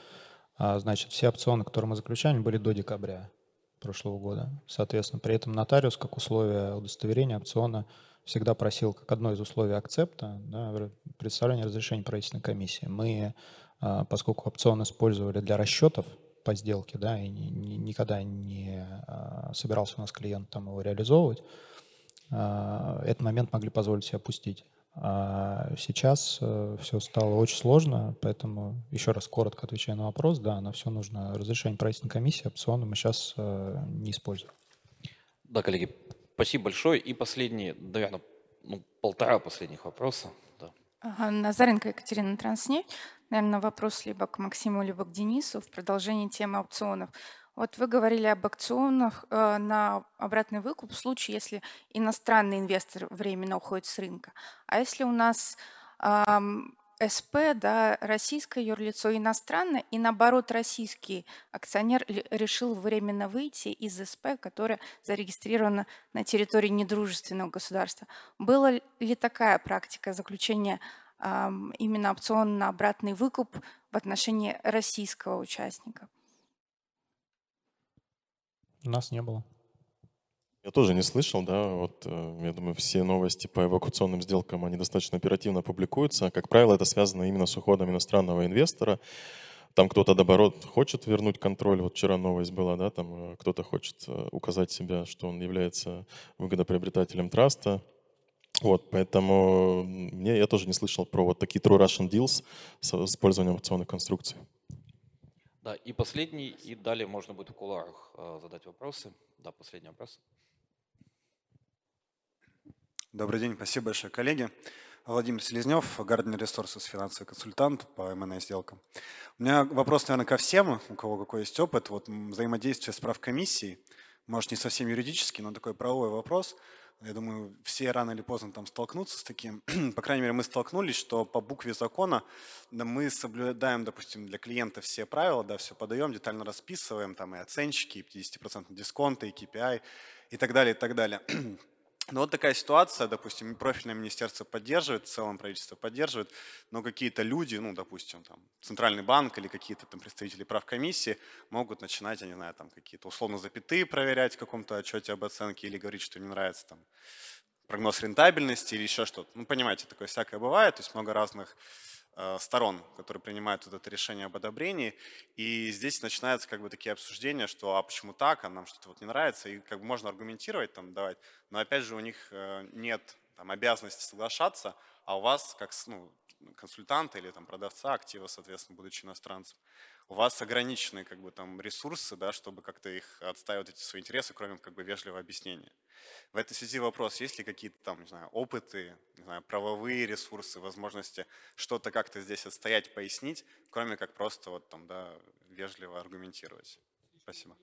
А, значит, все опционы, которые мы заключали, были до декабря прошлого года. Соответственно, при этом нотариус, как условие удостоверения опциона, всегда просил, как одно из условий акцепта, да, представление разрешения правительственной комиссии. Мы, а, поскольку опцион использовали для расчетов по сделке, да, и никогда не а, собирался у нас клиент там его реализовывать, а, этот момент могли позволить себе опустить. А сейчас э, все стало очень сложно, поэтому еще раз коротко отвечая на вопрос, да, на все нужно разрешение правительственной комиссии, опционы мы сейчас э, не используем.
Да, коллеги, спасибо большое. И последние, наверное, ну, полтора последних вопроса. Да.
Ага, Назаренко Екатерина Транснефть. Наверное, вопрос либо к Максиму, либо к Денису в продолжении темы опционов. Вот вы говорили об опционах э, на обратный выкуп в случае, если иностранный инвестор временно уходит с рынка. А если у нас СП, да, российское юрлицо иностранное, и наоборот российский акционер решил временно выйти из СП, которая зарегистрирована на территории недружественного государства. Была ли такая практика заключения именно опцион на обратный выкуп в отношении российского участника?
У нас не было.
Я тоже не слышал, да, вот э, я думаю, все новости по эвакуационным сделкам, они достаточно оперативно публикуются. Как правило, это связано именно с уходом иностранного инвестора. Там кто-то, наоборот, хочет вернуть контроль. Вот вчера новость была, да, там э, кто-то хочет э, указать себя, что он является выгодоприобретателем траста, вот, поэтому мне, я тоже не слышал про вот такие true Russian deals с использованием опционных конструкций.
Да, и последний, и далее можно будет в куларах э, задать вопросы. Да, последний вопрос.
Добрый день, спасибо большое, коллеги. Владимир Селезнев, Gardner Resources, финансовый консультант по M&A сделкам. У меня вопрос, наверное, ко всем, у кого какой есть опыт. Вот взаимодействие с правкомиссией, может, не совсем юридический, но такой правовой вопрос – я думаю, все рано или поздно там столкнутся с таким. [CLEARS THROAT] по крайней мере, мы столкнулись, что по букве закона мы соблюдаем, допустим, для клиента все правила, да, все подаем, детально расписываем, там и оценщики, и 50% дисконты, и KPI, и так далее, и так далее. [CLEARS THROAT] Но вот такая ситуация, допустим, профильное министерство поддерживает, в целом правительство поддерживает, но какие-то люди, ну, допустим, там, Центральный банк или какие-то там представители прав комиссии могут начинать, я не знаю, там какие-то условно запятые проверять в каком-то отчете об оценке или говорить, что не нравится там прогноз рентабельности или еще что-то. Ну, понимаете, такое всякое бывает, то есть много разных сторон, которые принимают вот это решение об одобрении. И здесь начинаются как бы такие обсуждения, что а почему так, а нам что-то вот не нравится. И как бы можно аргументировать, там, давать, но опять же у них э, нет там, обязанности соглашаться, а у вас, как ну, консультанта или там продавца актива, соответственно, будучи иностранцем, у вас ограничены как бы там ресурсы, да, чтобы как-то их отстаивать эти свои интересы, кроме как бы вежливого объяснения. В этой связи вопрос, есть ли какие-то там, не знаю, опыты, не знаю, правовые ресурсы, возможности что-то как-то здесь отстоять, пояснить, кроме как просто вот там, да, вежливо аргументировать. Спасибо.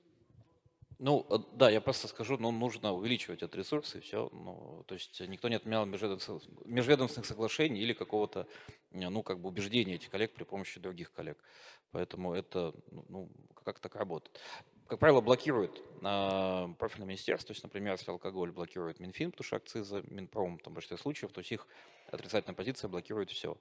Ну, э, да, я просто скажу, ну, нужно увеличивать этот ресурс, и все. Ну, то есть никто не отменял межведомственных, межведомственных соглашений или какого-то, ну, как бы убеждения этих коллег при помощи других коллег. Поэтому это, ну, ну как так работает как правило, блокирует э, профильное министерство. То есть, например, если алкоголь блокирует Минфин, потому что акцизы, Минпром, там в большинстве случаев, то есть их отрицательная позиция блокирует все.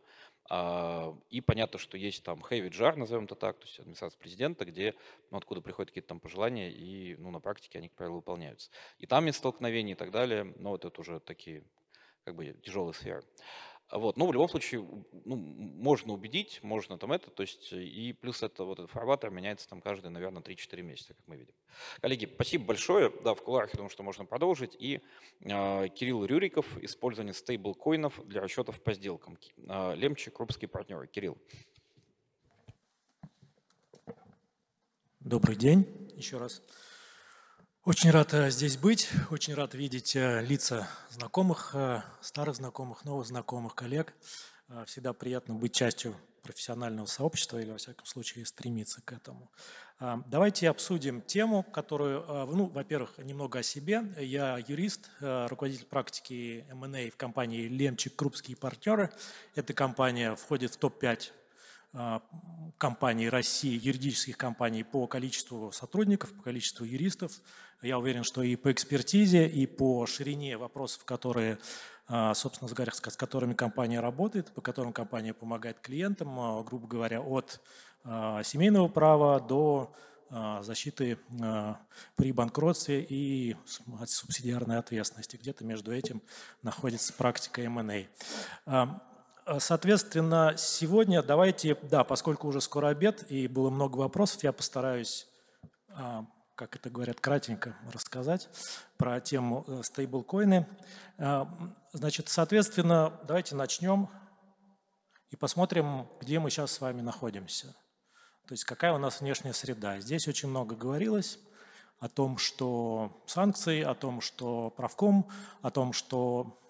А, и понятно, что есть там heavy jar, назовем это так, то есть администрация президента, где, ну, откуда приходят какие-то там пожелания, и, ну, на практике они, как правило, выполняются. И там есть столкновения и так далее, но вот это уже такие, как бы, тяжелые сферы. Вот. Но в любом случае ну, можно убедить, можно там это, то есть и плюс это вот этот фарватер меняется там каждые, наверное, 3-4 месяца, как мы видим. Коллеги, спасибо большое. Да, в кулуарах я думаю, что можно продолжить. И э, Кирилл Рюриков, использование стейблкоинов для расчетов по сделкам. Э, Лемчик, крупские партнеры. Кирилл.
Добрый день еще раз. Очень рад э, здесь быть, очень рад видеть э, лица знакомых, э, старых знакомых, новых знакомых, коллег. Всегда приятно быть частью профессионального сообщества или, во всяком случае, стремиться к этому. Давайте обсудим тему, которую, ну, во-первых, немного о себе. Я юрист, руководитель практики M&A в компании «Лемчик Крупские партнеры». Эта компания входит в топ-5 компаний России, юридических компаний по количеству сотрудников, по количеству юристов. Я уверен, что и по экспертизе, и по ширине вопросов, которые, а, собственно говоря, с которыми компания работает, по которым компания помогает клиентам, а, грубо говоря, от а, семейного права до защиты при банкротстве и субсидиарной ответственности. Где-то между этим находится практика M&A. Соответственно, сегодня давайте, да, поскольку уже скоро обед и было много вопросов, я постараюсь как это говорят, кратенько рассказать про тему э, стейблкоины. Э, значит, соответственно, давайте начнем и посмотрим, где мы сейчас с вами находимся. То есть какая у нас внешняя среда. Здесь очень много говорилось о том, что санкции, о том, что правком, о том, что а,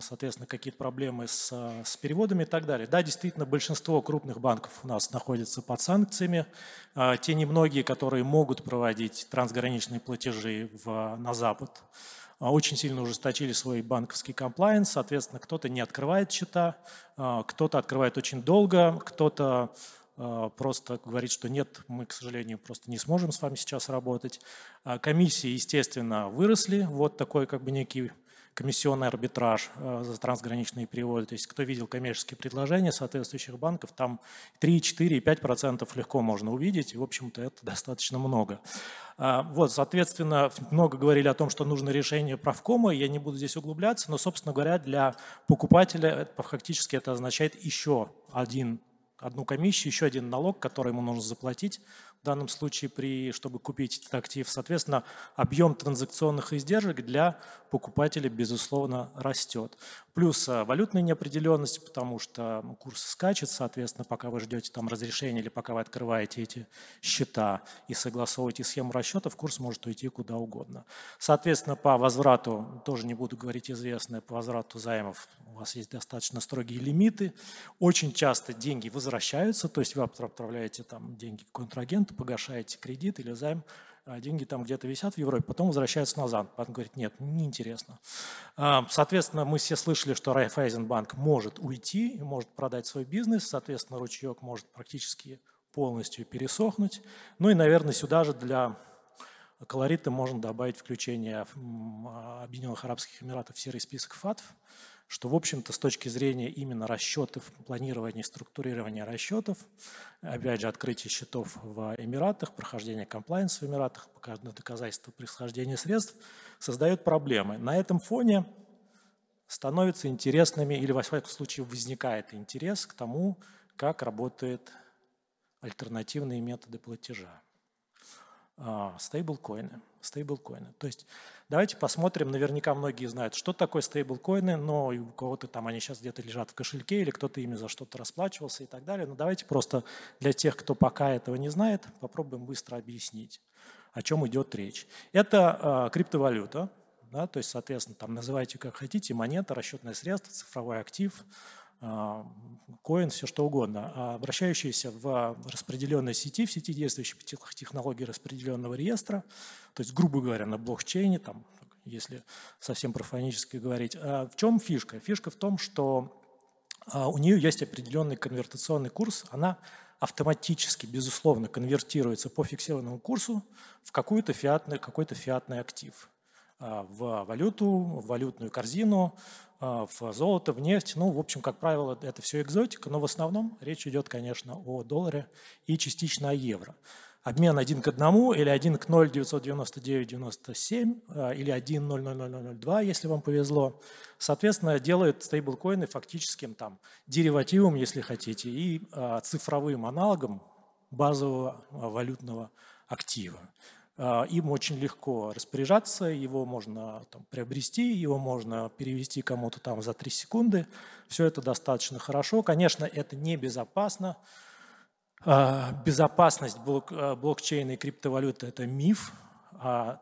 соответственно, какие-то проблемы с, с переводами и так далее. Да, действительно, большинство крупных банков у нас находятся под санкциями. А, те немногие, которые могут проводить трансграничные платежи в, на Запад, а, очень сильно ужесточили свой банковский комплайенс. Соответственно, кто-то не открывает счета, кто-то открывает очень долго, кто-то просто говорит, что нет, мы, к сожалению, просто не сможем с вами сейчас работать. Комиссии, естественно, выросли. Вот такой как бы некий комиссионный арбитраж э, за трансграничные переводы. То есть кто видел коммерческие предложения соответствующих банков, там 3, 4, 5% легко можно увидеть, и, в общем-то, это [LAUGHS] достаточно много. А, вот, соответственно, много говорили о том, что нужно решение правкома, я не буду здесь углубляться, но, собственно говоря, для покупателя фактически это означает еще один одну комиссию, еще один налог, который ему нужно заплатить в данном случае, при, чтобы купить этот актив. Соответственно, объем транзакционных издержек для покупателя, безусловно, растет. Плюс а, валютная неопределенность, потому что курс скачет, соответственно, пока вы ждете там разрешения или пока вы открываете эти счета и согласовываете схему расчетов, курс может уйти куда угодно. Соответственно, по возврату, тоже не буду говорить известное, по возврату займов у вас есть достаточно строгие лимиты. Очень часто деньги возвращаются, то есть вы отправляете там деньги контрагенту, погашаете кредит или займ, а деньги там где-то висят в Европе, потом возвращаются назад. Он говорит, нет, неинтересно. А, соответственно, мы все слышали, что Райфайзенбанк может уйти может продать свой бизнес, соответственно, ручеек может практически полностью пересохнуть. Ну и, наверное, сюда же для колорита можно добавить включение Объединенных Арабских Эмиратов в серый список ФАТФ что, в общем-то, с точки зрения именно расчетов, планирования, структурирования расчетов, опять же, открытие счетов в Эмиратах, прохождение комплайенса в Эмиратах, доказательство происхождения средств, создает проблемы. На этом фоне становятся интересными, или, во всяком случае, возникает интерес к тому, как работают альтернативные методы платежа. Стейблкоины. Стейблкоины. То есть давайте посмотрим, наверняка многие знают, что такое стейблкоины, но у кого-то там они сейчас где-то лежат в кошельке или кто-то ими за что-то расплачивался и так далее. Но давайте просто для тех, кто пока этого не знает, попробуем быстро объяснить, о чем идет речь. Это э, криптовалюта, да, то есть, соответственно, там называйте как хотите, монета, расчетное средство, цифровой актив, а, коин, все что угодно, а обращающиеся в распределенной сети, в сети действующих технологий распределенного реестра, то есть, грубо говоря, на блокчейне, там, если совсем профанически говорить. А в чем фишка? Фишка в том, что у нее есть определенный конвертационный курс, она автоматически, безусловно, конвертируется по фиксированному курсу в какой-то фиатный, какой-то фиатный актив. А, в валюту, в валютную корзину, а, в золото, в нефть. Ну, в общем, как правило, это все экзотика, но в основном речь идет, конечно, о долларе и частично о евро. Обмен один к одному или один к 0,999,97 а, или 1,00002, если вам повезло, соответственно, делает стейблкоины фактическим там деривативом, если хотите, и цифровым аналогом базового валютного актива. А, им очень легко распоряжаться, его можно там, приобрести, его можно перевести кому-то там за 3 секунды. Все это достаточно хорошо. Конечно, это небезопасно. А, безопасность блок, а, блокчейна и криптовалюты – это миф.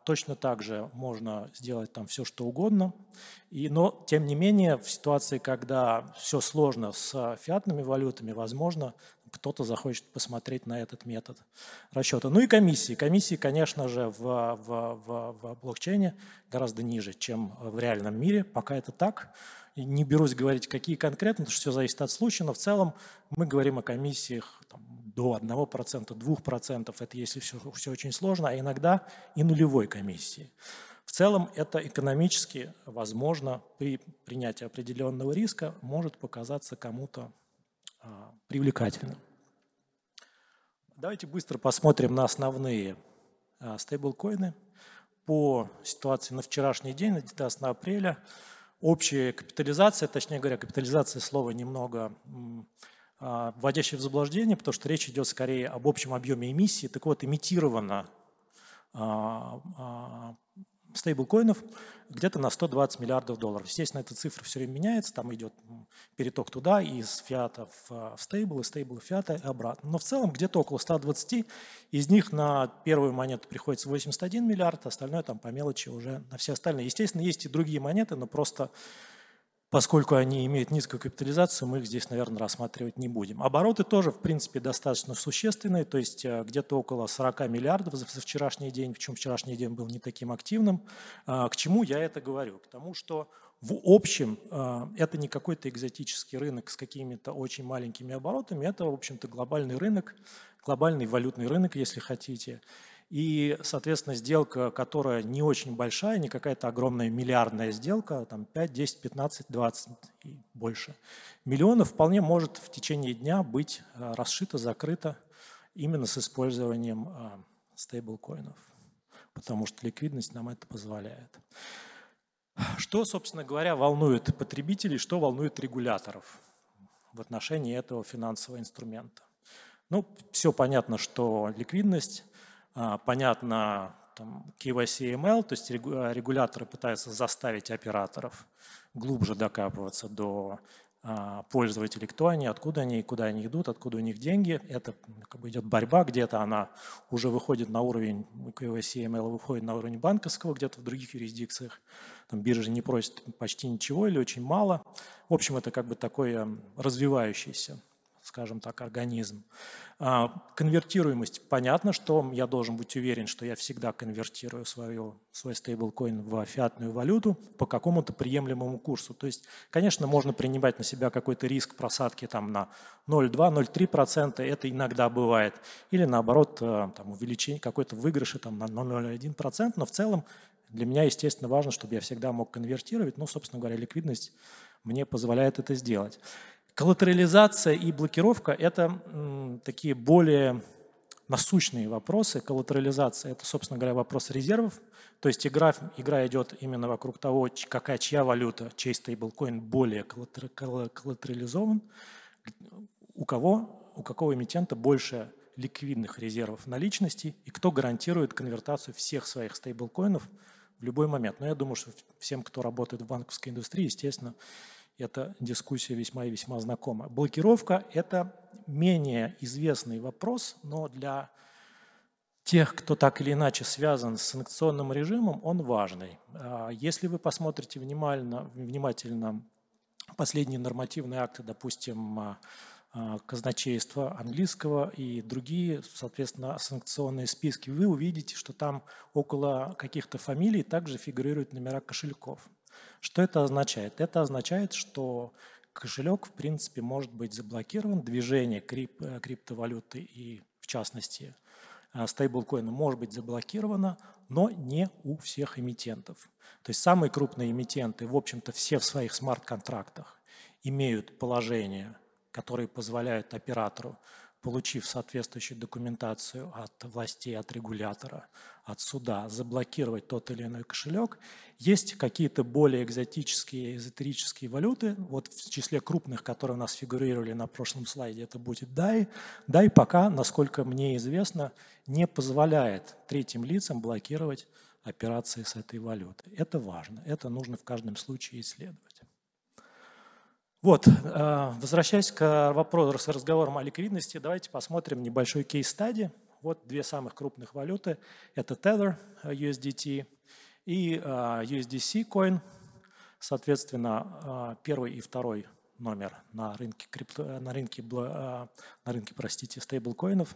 Точно так же можно сделать там все, что угодно. И, но, тем не менее, в ситуации, когда все сложно с фиатными валютами, возможно, кто-то захочет посмотреть на этот метод расчета. Ну и комиссии. Комиссии, конечно же, в, в, в, в блокчейне гораздо ниже, чем в реальном мире. Пока это так. И не берусь говорить, какие конкретно, потому что все зависит от случая, но в целом мы говорим о комиссиях там, до 1%, 2%, это если все, все очень сложно, а иногда и нулевой комиссии. В целом это экономически возможно при принятии определенного риска может показаться кому-то привлекательным. Давайте быстро посмотрим на основные а, стейблкоины. По ситуации на вчерашний день, на 19 апреля, общая капитализация, точнее говоря, капитализация слова немного а, вводящее в заблуждение, потому что речь идет скорее об общем объеме эмиссии. Так вот, имитировано стейблкоинов где-то на 120 миллиардов долларов. Естественно, эта цифра все время меняется, там идет переток туда из фиата в, в стейбл, из стейбла в фиата и обратно. Но в целом где-то около 120, из них на первую монету приходится 81 миллиард, остальное там по мелочи уже на все остальные. Естественно, есть и другие монеты, но просто Поскольку они имеют низкую капитализацию, мы их здесь, наверное, рассматривать не будем. Обороты тоже, в принципе, достаточно существенные, то есть э, где-то около 40 миллиардов за вчерашний день, причем вчерашний день был не таким активным. А, к чему я это говорю? К тому, что в общем э, это не какой-то экзотический рынок с какими-то очень маленькими оборотами, это, в общем-то, глобальный рынок, глобальный валютный рынок, если хотите. И, соответственно, сделка, которая не очень большая, не какая-то огромная миллиардная сделка, там 5, 10, 15, 20 и больше миллионов, вполне может в течение дня быть э, расшита, закрыта именно с использованием э, стейблкоинов, потому что ликвидность нам это позволяет. Что, собственно говоря, волнует потребителей, что волнует регуляторов в отношении этого финансового инструмента? Ну, все понятно, что ликвидность понятно, там, KYC ML, то есть регуляторы пытаются заставить операторов глубже докапываться до а, пользователей, кто они, откуда они, куда они идут, откуда у них деньги. Это как бы идет борьба, где-то она уже выходит на уровень, KYC ML выходит на уровень банковского, где-то в других юрисдикциях. Там биржи не просят почти ничего или очень мало. В общем, это как бы такой развивающийся скажем так, организм. А, конвертируемость. Понятно, что я должен быть уверен, что я всегда конвертирую свою, свой стейблкоин в фиатную валюту по какому-то приемлемому курсу. То есть, конечно, можно принимать на себя какой-то риск просадки там, на 0,2-0,3%, это иногда бывает. Или наоборот, э, там, увеличение какой-то выигрыша там, на 0,01%, но в целом для меня, естественно, важно, чтобы я всегда мог конвертировать. Ну, собственно говоря, ликвидность мне позволяет это сделать. Коллатерализация и блокировка – это такие более насущные вопросы. Коллатерализация – это, собственно говоря, вопрос резервов. То есть игра, игра идет именно вокруг того, какая чья валюта, чей стейблкоин более коллатерализован, у кого, у какого эмитента больше ликвидных резервов наличности и кто гарантирует конвертацию всех своих стейблкоинов в любой момент. Но я думаю, что всем, кто работает в банковской индустрии, естественно, эта дискуссия весьма и весьма знакома. Блокировка – это менее известный вопрос, но для тех, кто так или иначе связан с санкционным режимом, он важный. А если вы посмотрите внимательно, внимательно последние нормативные акты, допустим, а, а, казначейства английского и другие, соответственно, санкционные списки, вы увидите, что там около каких-то фамилий также фигурируют номера кошельков. Что это означает? Это означает, что кошелек, в принципе, может быть заблокирован, движение крип, э, криптовалюты и, в частности, э, стейблкоина может быть заблокировано, но не у всех эмитентов. То есть самые крупные эмитенты, в общем-то, все в своих смарт-контрактах имеют положение которые позволяют оператору, получив соответствующую документацию от властей, от регулятора, от суда, заблокировать тот или иной кошелек. Есть какие-то более экзотические, эзотерические валюты. Вот в числе крупных, которые у нас фигурировали на прошлом слайде, это будет DAI. DAI пока, насколько мне известно, не позволяет третьим лицам блокировать операции с этой валютой. Это важно, это нужно в каждом случае исследовать. Вот, э, возвращаясь к вопросу с разговором о ликвидности, давайте посмотрим небольшой кейс-стади. Вот две самых крупных валюты. Это Tether э, USDT и э, USDC coin. Соответственно, первый и второй номер на рынке, крипто, на рынке, на рынке простите, стейблкоинов.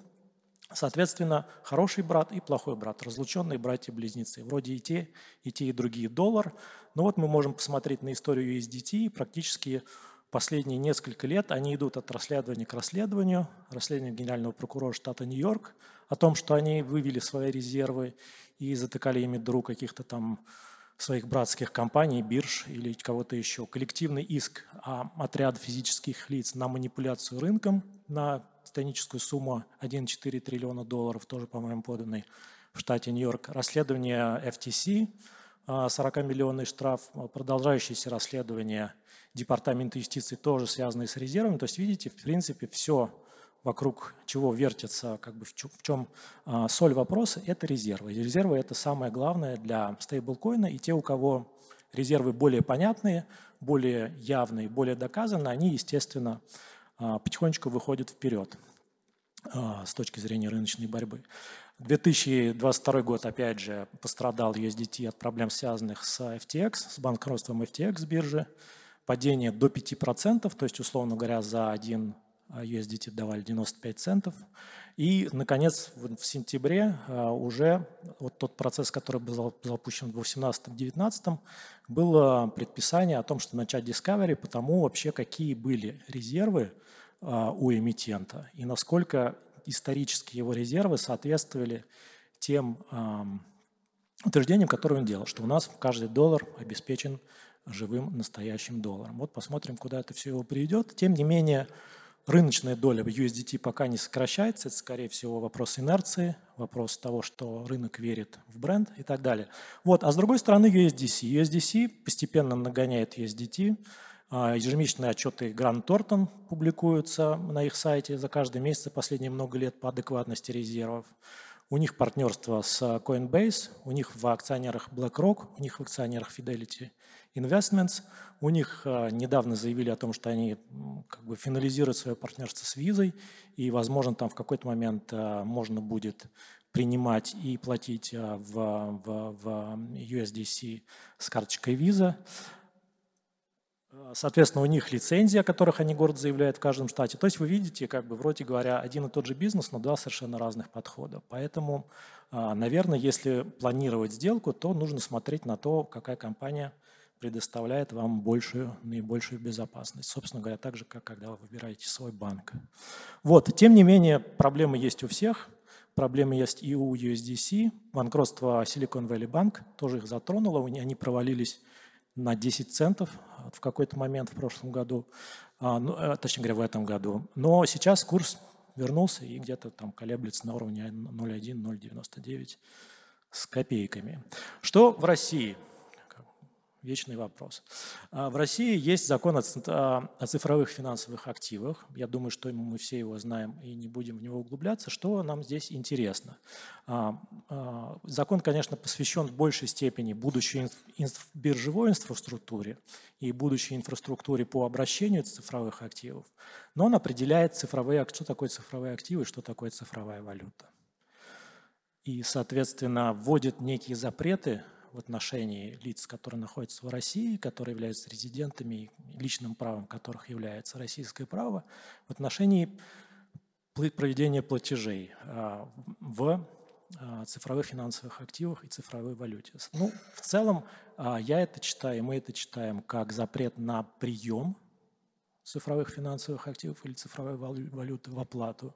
Соответственно, хороший брат и плохой брат, разлученные братья-близнецы. Вроде и те, и те, и другие доллар. Но вот мы можем посмотреть на историю USDT и практически Последние несколько лет они идут от расследования к расследованию. Расследование генерального прокурора штата Нью-Йорк о том, что они вывели свои резервы и затыкали ими дыру каких-то там своих братских компаний, бирж или кого-то еще. Коллективный иск отряда физических лиц на манипуляцию рынком на титаническую сумму 1,4 триллиона долларов, тоже, по-моему, поданный в штате Нью-Йорк. Расследование FTC, 40-миллионный штраф, продолжающееся расследование Департамента юстиции тоже связанные с резервами. То есть, видите, в принципе, все вокруг чего вертится, как бы в чем, а, соль вопроса, это резервы. Резервы – это самое главное для стейблкоина, и те, у кого резервы более понятные, более явные, более доказаны, они, естественно, а, потихонечку выходят вперед а, с точки зрения рыночной борьбы. 2022 год, опять же, пострадал USDT от проблем, связанных с FTX, с банкротством FTX биржи падение до 5%, то есть, условно говоря, за один USDT давали 95 центов. И, наконец, в сентябре а, уже вот тот процесс, который был запущен в 2018-2019, было предписание о том, что начать Discovery, потому вообще какие были резервы а, у эмитента и насколько исторически его резервы соответствовали тем утверждениям, которые он делал, что у нас каждый доллар обеспечен живым настоящим долларом. Вот посмотрим, куда это все его приведет. Тем не менее, рыночная доля в USDT пока не сокращается. Это, скорее всего, вопрос инерции, вопрос того, что рынок верит в бренд и так далее. Вот. А с другой стороны USDC. USDC постепенно нагоняет USDT. А, ежемесячные отчеты Грант Тортон публикуются на их сайте за каждый месяц последние много лет по адекватности резервов. У них партнерство с Coinbase, у них в акционерах BlackRock, у них в акционерах Fidelity Investments. У них а, недавно заявили о том, что они как бы финализируют свое партнерство с визой, и, возможно, там в какой-то момент а, можно будет принимать и платить а, в, в, в USDC с карточкой Visa. Соответственно, у них лицензии, о которых они город заявляют в каждом штате. То есть вы видите, как бы, вроде говоря, один и тот же бизнес, но два совершенно разных подхода. Поэтому, наверное, если планировать сделку, то нужно смотреть на то, какая компания – предоставляет вам большую, наибольшую безопасность. Собственно говоря, так же, как когда вы выбираете свой банк. Вот, тем не менее, проблемы есть у всех. Проблемы есть и у USDC. Банкротство Silicon Valley Bank тоже их затронуло. Они провалились на 10 центов в какой-то момент в прошлом году, а, ну, э, точнее говоря, в этом году. Но сейчас курс вернулся и где-то там колеблется на уровне 0,1-0,99 с копейками. Что в России? Вечный вопрос. А, в России есть закон о цифровых финансовых активах. Я думаю, что мы все его знаем и не будем в него углубляться. Что нам здесь интересно? А, закон, конечно, посвящен в большей степени будущей биржевой инфраструктуре и будущей инфраструктуре по обращению цифровых активов, но он определяет цифровые, что такое цифровые активы и что такое цифровая валюта. И, соответственно, вводит некие запреты в отношении лиц, которые находятся в России, которые являются резидентами, личным правом которых является российское право, в отношении проведения платежей а, в а, цифровых финансовых активах и цифровой валюте. Ну, в целом, а, я это читаю, мы это читаем как запрет на прием цифровых финансовых активов или цифровой валюты в оплату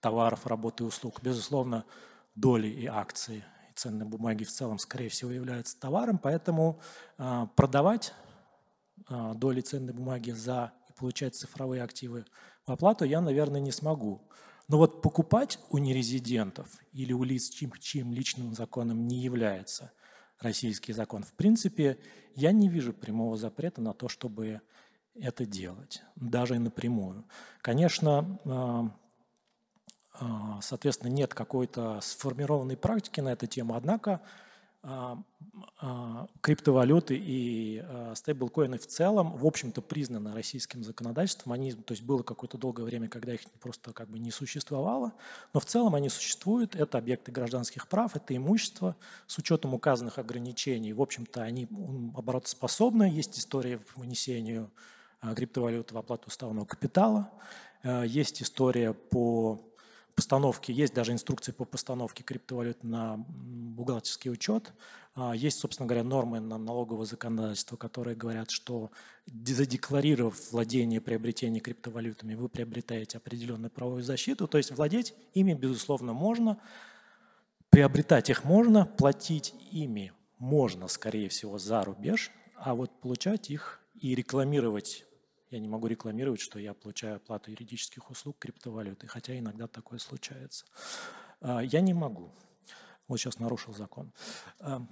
товаров, работы и услуг. Безусловно, доли и акции ценные бумаги в целом, скорее всего, являются товаром, поэтому а, продавать а, доли ценной бумаги за и получать цифровые активы в оплату я, наверное, не смогу. Но вот покупать у нерезидентов или у лиц, чьим, чьим личным законом не является российский закон, в принципе, я не вижу прямого запрета на то, чтобы это делать, даже и напрямую. Конечно, а, соответственно, нет какой-то сформированной практики на эту тему, однако а, а, криптовалюты и стейблкоины в целом, в общем-то, признаны российским законодательством. Они, то есть было какое-то долгое время, когда их просто как бы не существовало, но в целом они существуют. Это объекты гражданских прав, это имущество с учетом указанных ограничений. В общем-то, они оборотоспособны. Есть история по вынесению криптовалюты в оплату уставного капитала. Есть история по постановке, есть даже инструкции по постановке криптовалют на бухгалтерский учет. А, есть, собственно говоря, нормы на налоговое законодательство, которые говорят, что задекларировав владение, приобретение криптовалютами, вы приобретаете определенную правовую защиту. То есть владеть ими, безусловно, можно, приобретать их можно, платить ими можно, скорее всего, за рубеж, а вот получать их и рекламировать я не могу рекламировать, что я получаю оплату юридических услуг криптовалюты, хотя иногда такое случается. А, я не могу. Вот сейчас нарушил закон. А,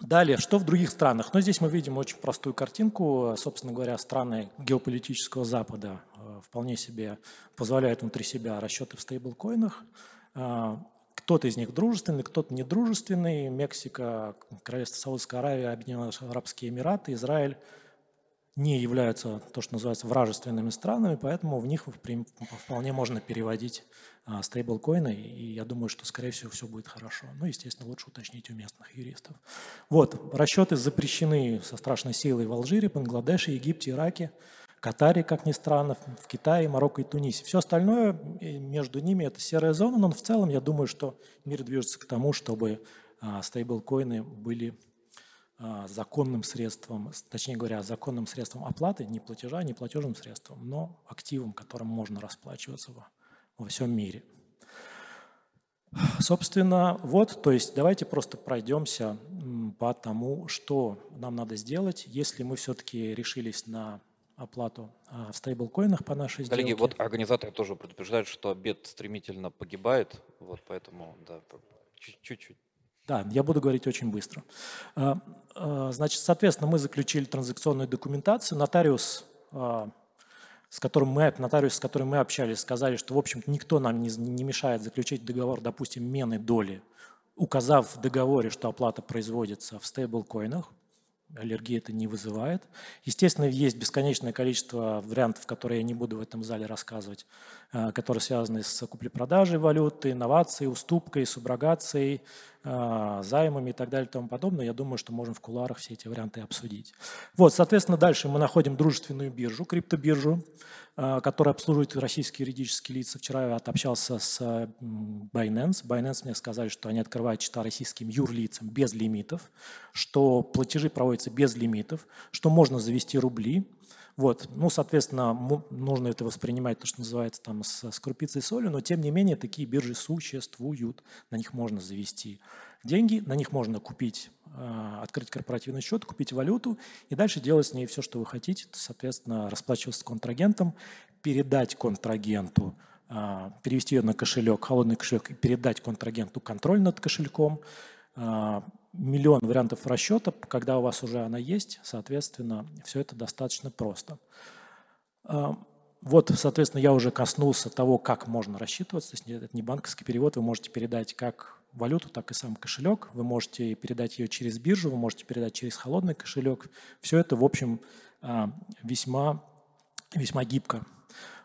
далее, что в других странах? Ну, здесь мы видим очень простую картинку. Собственно говоря, страны геополитического Запада а, вполне себе позволяют внутри себя расчеты в стейблкоинах. Кто-то из них дружественный, кто-то недружественный. Мексика, Королевство Саудовской Аравии, Объединенные Арабские Эмираты, Израиль – не являются то, что называется вражественными странами, поэтому в них вполне можно переводить а, стейблкоины, и я думаю, что, скорее всего, все будет хорошо. Ну, естественно, лучше уточнить у местных юристов. Вот, расчеты запрещены со страшной силой в Алжире, Бангладеше, Египте, Ираке, Катаре, как ни странно, в Китае, Марокко и Тунисе. Все остальное э, между ними это серая зона, но в целом я думаю, что мир движется к тому, чтобы а, стейблкоины были законным средством, точнее говоря, законным средством оплаты, не платежа, не платежным средством, но активом, которым можно расплачиваться во, во всем мире. Собственно, вот, то есть давайте просто пройдемся по тому, что нам надо сделать, если мы все-таки решились на оплату а, в стейблкоинах по нашей сделке.
Коллеги, вот организаторы тоже предупреждают, что обед стремительно погибает, вот поэтому, да, чуть-чуть.
Да, я буду говорить очень быстро. А, а, значит, соответственно, мы заключили транзакционную документацию. Нотариус, а, с которым мы, нотариус, с которым мы общались, сказали, что, в общем-то, никто нам не, не мешает заключить договор, допустим, мены доли, указав в договоре, что оплата производится в стейблкоинах аллергии это не вызывает. Естественно, есть бесконечное количество вариантов, которые я не буду в этом зале рассказывать, э, которые связаны с куплей-продажей валюты, инновацией, уступкой, суброгацией, э, займами и так далее и тому подобное. Я думаю, что можем в кулуарах все эти варианты обсудить. Вот, соответственно, дальше мы находим дружественную биржу, криптобиржу, э, которая обслуживает российские юридические лица. Вчера я общался с Binance. Binance мне сказали, что они открывают счета российским юрлицам без лимитов, что платежи проводятся без лимитов, что можно завести рубли. Вот. Ну, соответственно, нужно это воспринимать, то, что называется там с крупицей соли, но тем не менее такие биржи существуют, на них можно завести деньги, на них можно купить, э, открыть корпоративный счет, купить валюту и дальше делать с ней все, что вы хотите, соответственно, расплачиваться с контрагентом, передать контрагенту, э, перевести ее на кошелек, холодный кошелек и передать контрагенту контроль над кошельком, э, миллион вариантов расчета, когда у вас уже она есть, соответственно, все это достаточно просто. Вот, соответственно, я уже коснулся того, как можно рассчитываться. То есть это не банковский перевод, вы можете передать как валюту, так и сам кошелек. Вы можете передать ее через биржу, вы можете передать через холодный кошелек. Все это, в общем, а, весьма, весьма гибко.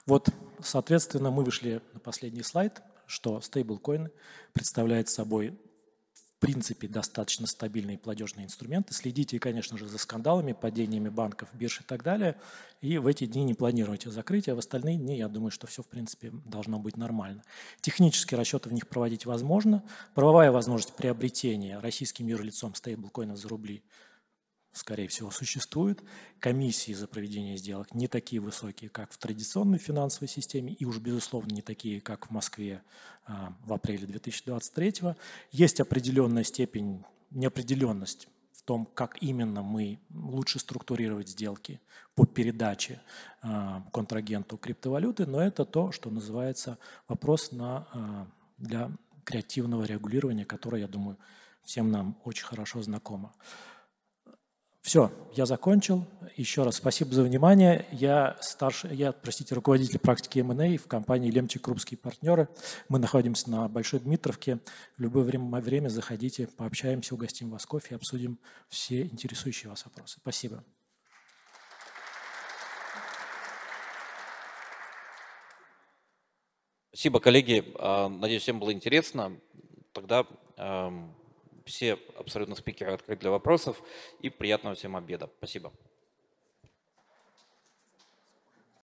Вот, соответственно, мы вышли на последний слайд, что стейблкоин представляет собой принципе достаточно стабильные платежные инструменты. Следите, конечно же, за скандалами, падениями банков, бирж и так далее. И в эти дни не планируйте закрытие, а в остальные дни, я думаю, что все, в принципе, должно быть нормально. Технические расчеты в них проводить возможно. Правовая возможность приобретения российским юрлицом стейблкоинов за рубли – скорее всего, существует. Комиссии за проведение сделок не такие высокие, как в традиционной финансовой системе, и уж, безусловно, не такие, как в Москве а, в апреле 2023. Есть определенная степень неопределенность в том, как именно мы лучше структурировать сделки по передаче а, контрагенту криптовалюты, но это то, что называется вопрос на, а, для креативного регулирования, которое, я думаю, всем нам очень хорошо знакомо. Все, я закончил. Еще раз спасибо за внимание. Я старший, я, простите, руководитель практики M&A в компании Лемчик Крупские партнеры. Мы находимся на Большой Дмитровке. В любое время, время заходите, пообщаемся, угостим вас кофе, обсудим все интересующие вас вопросы. Спасибо.
Спасибо, коллеги. А, надеюсь, всем было интересно. Тогда все абсолютно спикеры открыты для вопросов. И приятного всем обеда. Спасибо.